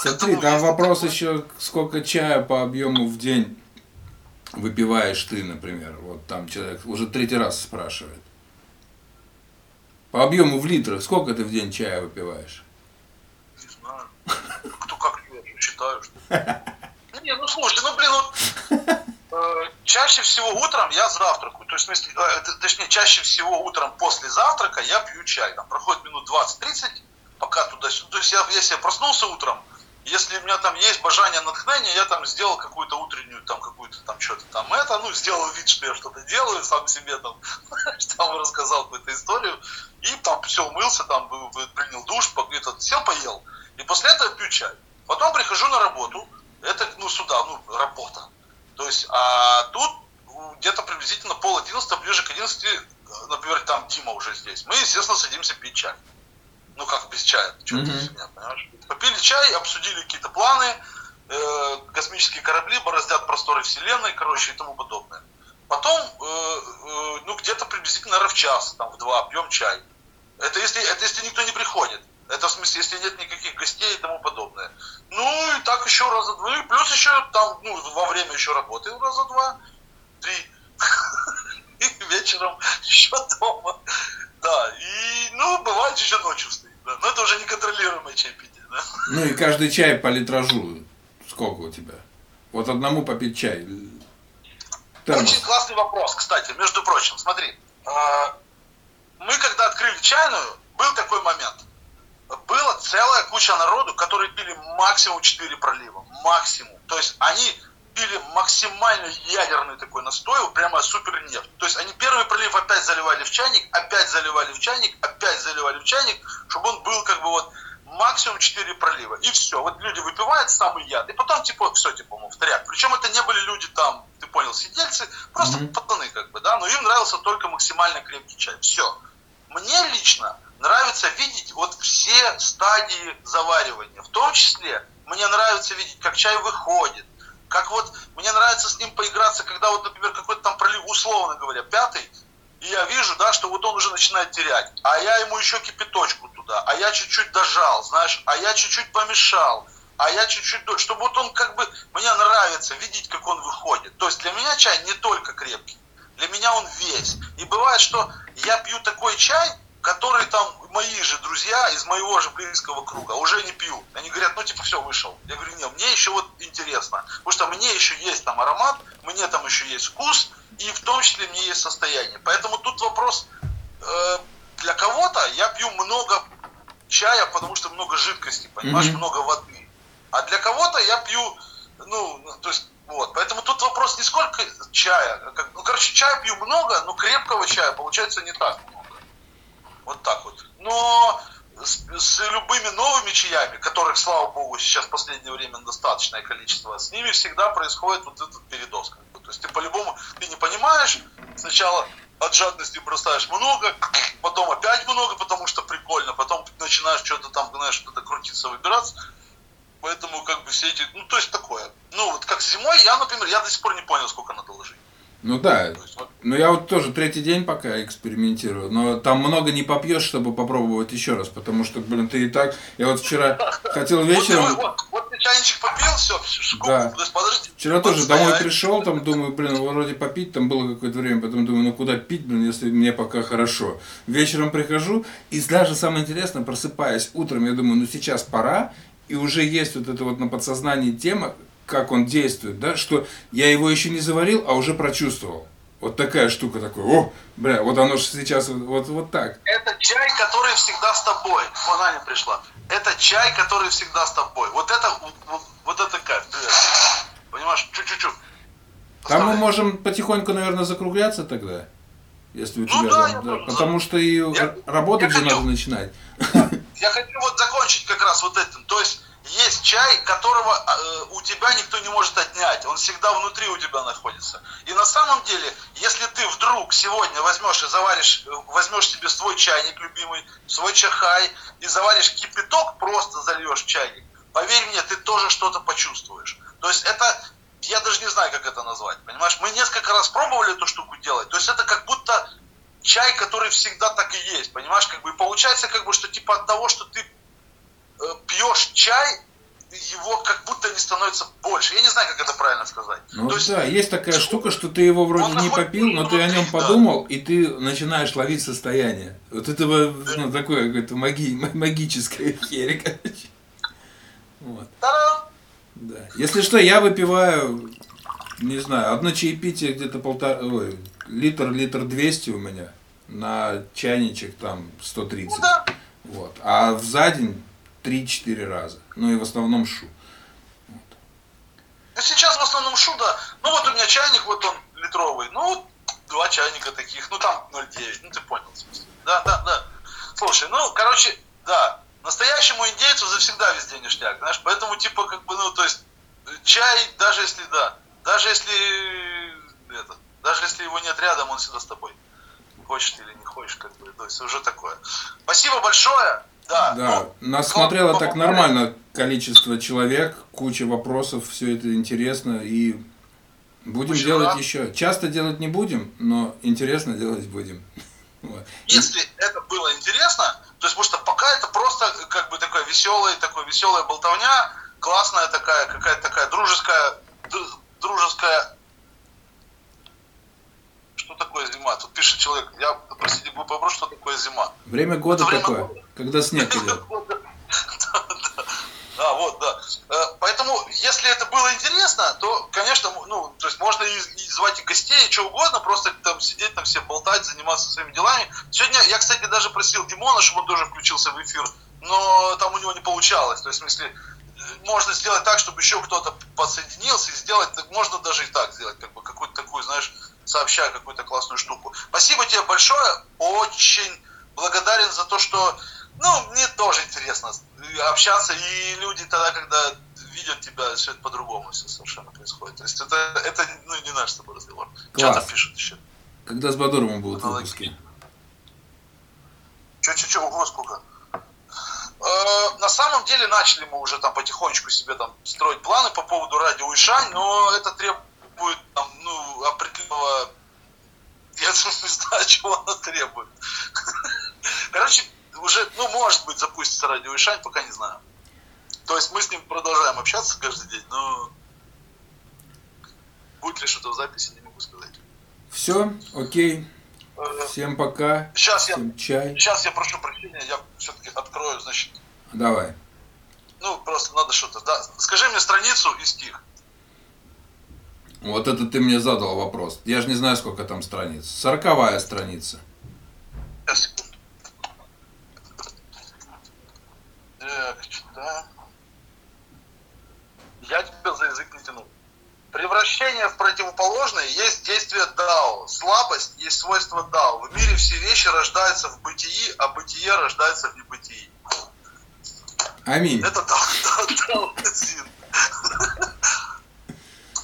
Смотри, там вопрос еще, сколько чая по объему в день выпиваешь ты, например. Вот там человек уже третий раз спрашивает. По объему в литрах, сколько ты в день чая выпиваешь? Не знаю. Кто как я считаю, что... Не, ну слушай, ну блин, вот э, чаще всего утром я завтракаю. То есть, в смысле, э, точнее, чаще всего утром после завтрака я пью чай. Там проходит минут 20-30, пока туда-сюда. То есть я, если я проснулся утром, если у меня там есть бажание натхнения, я там сделал какую-то утреннюю, там какую-то там что-то там это, ну, сделал вид, что я что-то делаю, сам себе там, там рассказал какую-то историю, и там все умылся, там принял душ, этот, сел, поел. И после этого пью чай. Потом прихожу на работу, это, ну, сюда, ну, работа. То есть, а тут где-то приблизительно пол одиннадцатого, ближе к одиннадцати, например, там Дима уже здесь. Мы, естественно, садимся пить чай. Ну, как без чая, что mm-hmm. это фигня, понимаешь? Попили чай, обсудили какие-то планы, э, космические корабли бороздят просторы Вселенной, короче, и тому подобное. Потом, э, э, ну, где-то приблизительно в час, там, в два, пьем чай. Это если, это если никто не приходит. Это в смысле, если нет никаких гостей и тому подобное. Ну, и так еще раза два. И плюс еще там, ну, во время еще работы раза два, три. И вечером еще дома. Да, и, ну, бывает еще ночью стоит. Да. Но это уже неконтролируемое чайпитие. Ну и каждый чай по литражу. Сколько у тебя? Вот одному попить чай. Термос. Очень классный вопрос, кстати, между прочим. Смотри, а, мы когда открыли чайную, был такой момент. Была целая куча народу, которые пили максимум 4 пролива. Максимум. То есть они пили максимально ядерный такой настой, прямо супер нефть. То есть они первый пролив опять заливали в чайник, опять заливали в чайник, опять заливали в чайник, чтобы он был как бы вот максимум 4 пролива. И все. Вот люди выпивают самый яд. И потом, типа, все, типа, повторяют. Причем это не были люди там, ты понял, сидельцы, просто mm-hmm. пацаны, как бы, да. Но им нравился только максимально крепкий чай. Все. Мне лично нравится видеть вот все стадии заваривания. В том числе мне нравится видеть, как чай выходит, как вот мне нравится с ним поиграться, когда вот, например, какой-то там пролив, условно говоря, пятый, и я вижу, да, что вот он уже начинает терять. А я ему еще кипяточку туда, а я чуть-чуть дожал, знаешь, а я чуть-чуть помешал, а я чуть-чуть, чтобы вот он как бы, мне нравится видеть, как он выходит. То есть для меня чай не только крепкий, для меня он весь. И бывает, что я пью такой чай, который там мои же друзья из моего же близкого круга уже не пьют. Они говорят, ну типа все, вышел. Я говорю, нет, мне еще вот интересно, потому что мне еще есть там аромат, мне там еще есть вкус, и в том числе мне есть состояние. Поэтому тут вопрос, э, для кого-то я пью много чая, потому что много жидкости, понимаешь, mm-hmm. много воды. А для кого-то я пью, ну, ну, то есть, вот. Поэтому тут вопрос не сколько чая. Как, ну, короче, чая пью много, но крепкого чая получается не так много. Вот так вот. Но с, с любыми новыми чаями, которых, слава богу, сейчас в последнее время достаточное количество, с ними всегда происходит вот этот передоз. То есть ты по-любому, ты не понимаешь, сначала от жадности бросаешь много, потом опять много, потому что прикольно, потом начинаешь что-то там, знаешь, что-то крутиться, выбираться. Поэтому как бы все эти, ну то есть такое. Ну вот как зимой, я, например, я до сих пор не понял, сколько надо ложить. Ну да. Ну я вот тоже третий день пока экспериментирую, но там много не попьешь, чтобы попробовать еще раз, потому что, блин, ты и так. Я вот вчера хотел вечером. Вот, вот, ты чайничек попил, все, да. Подожди. Вчера тоже домой пришел, там думаю, блин, вроде попить, там было какое-то время, потом думаю, ну куда пить, блин, если мне пока хорошо. Вечером прихожу, и даже самое интересное, просыпаясь утром, я думаю, ну сейчас пора, и уже есть вот эта вот на подсознании тема, как он действует, да, что я его еще не заварил, а уже прочувствовал. Вот такая штука такой, о, бля, вот оно же сейчас вот, вот так. Это чай, который всегда с тобой. Вон Аня пришла. Это чай, который всегда с тобой. Вот это, вот, вот это кайф. Понимаешь, чуть-чуть. Там мы можем потихоньку, наверное, закругляться тогда. Если у ну тебя ну, да, там, да, потому что и я, работать я же хочу, надо начинать. Я хочу вот закончить как раз вот этим. То есть есть чай, которого э, у тебя никто не может отнять. Он всегда внутри у тебя находится. И на самом деле, если ты вдруг сегодня возьмешь и заваришь, э, возьмешь себе свой чайник любимый, свой чахай, и заваришь кипяток, просто зальешь чайник, поверь мне, ты тоже что-то почувствуешь. То есть это, я даже не знаю, как это назвать, понимаешь? Мы несколько раз пробовали эту штуку делать. То есть это как будто чай, который всегда так и есть, понимаешь? Как бы получается, как бы, что типа от того, что ты пьешь чай, его как будто не становится больше. Я не знаю, как это правильно сказать. Ну То есть, да, есть такая штука, что ты его вроде не попил, но ты о нем да. подумал, и ты начинаешь ловить состояние. Вот этого, ну, такое какое-то маги, магическое херь, короче. Вот. Да. Если что, я выпиваю, не знаю, одно чаепитие где-то полтора, ой, литр, литр двести у меня на чайничек там 130. Ну, да. Вот. А за день 3-4 раза. Ну и в основном шу. Вот. Сейчас в основном шу, да. Ну вот у меня чайник, вот он литровый. Ну вот два чайника таких. Ну там 0,9. Ну ты понял смысл. Да, да, да. Слушай, ну, короче, да. Настоящему индейцу завсегда везде ништяк, знаешь. Поэтому, типа, как бы, ну, то есть, чай, даже если, да, даже если, это, даже если его нет рядом, он всегда с тобой. Хочешь или не хочешь, как бы, то есть, уже такое. Спасибо большое. Да. да. Ну, Нас ну, смотрело так нормально количество человек, куча вопросов, все это интересно и будем Очень делать рад. еще. Часто делать не будем, но интересно делать будем. Если это было интересно, то есть, потому что пока это просто как бы такая веселая, такая веселая болтовня, классная такая, какая-то такая дружеская, дружеская что такое зима? Тут пишет человек, я, простите, попрошу, что такое зима? Время года время такое, года. когда снег идет. Да, вот, да. Э, поэтому, если это было интересно, то, конечно, ну, то есть можно и, и звать и гостей, и что угодно, просто там сидеть, там все болтать, заниматься своими делами. Сегодня я, кстати, даже просил Димона, чтобы он тоже включился в эфир, но там у него не получалось. То есть, в смысле, э, можно сделать так, чтобы еще кто-то подсоединился и сделать, можно даже и так сделать, как бы какую-то такую, знаешь, сообщаю какую-то классную штуку. Спасибо тебе большое, очень благодарен за то, что, ну, мне тоже интересно общаться, и люди тогда, когда видят тебя, все это по-другому все совершенно происходит. То есть это, это ну, не наш с тобой разговор. Что-то пишут еще. Когда с Бадуровым будут выпуски? Че-че-че, ого, сколько? Э, на самом деле начали мы уже там потихонечку себе там строить планы по поводу радио Ишань, но это требует требует там, ну, определенного... Я не знаю, чего она требует. Короче, уже, ну, может быть, запустится радио Ишань, пока не знаю. То есть мы с ним продолжаем общаться каждый день, но будет ли что-то в записи, не могу сказать. Все, окей. Э, Всем пока. Сейчас Всем я, чай. Сейчас я прошу прощения, я все-таки открою, значит. Давай. Ну, просто надо что-то. Да. Скажи мне страницу и стих. Вот это ты мне задал вопрос. Я же не знаю, сколько там страниц. Сороковая страница. Сейчас. Так, да. Я тебя за язык не тяну. Превращение в противоположное есть действие Дао. Слабость есть свойство Дао. В мире все вещи рождаются в бытии, а бытие рождается в небытии. Аминь. Это Дао, Дао, Дао,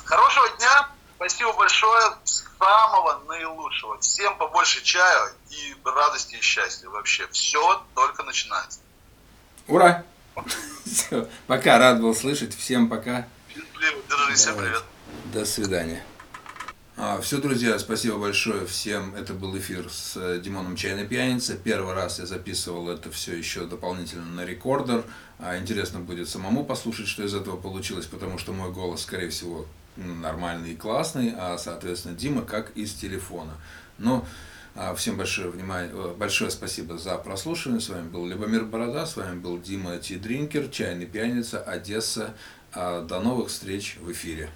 Хорошего дня. Спасибо большое. Самого наилучшего. Всем побольше чая и радости и счастья. Вообще все только начинается. Ура! Все. Пока, рад был слышать. Всем пока. Держись. Всем привет. До свидания. А, все, друзья, спасибо большое всем. Это был эфир с Димоном Чайной Пьяница. Первый раз я записывал это все еще дополнительно на рекордер. А интересно будет самому послушать, что из этого получилось, потому что мой голос, скорее всего, нормальный и классный, а, соответственно, Дима как из телефона. Но а, всем большое внимание, э, большое спасибо за прослушивание. С вами был Любомир Борода, с вами был Дима Ти Дринкер, Чайный пьяница, Одесса. А, до новых встреч в эфире.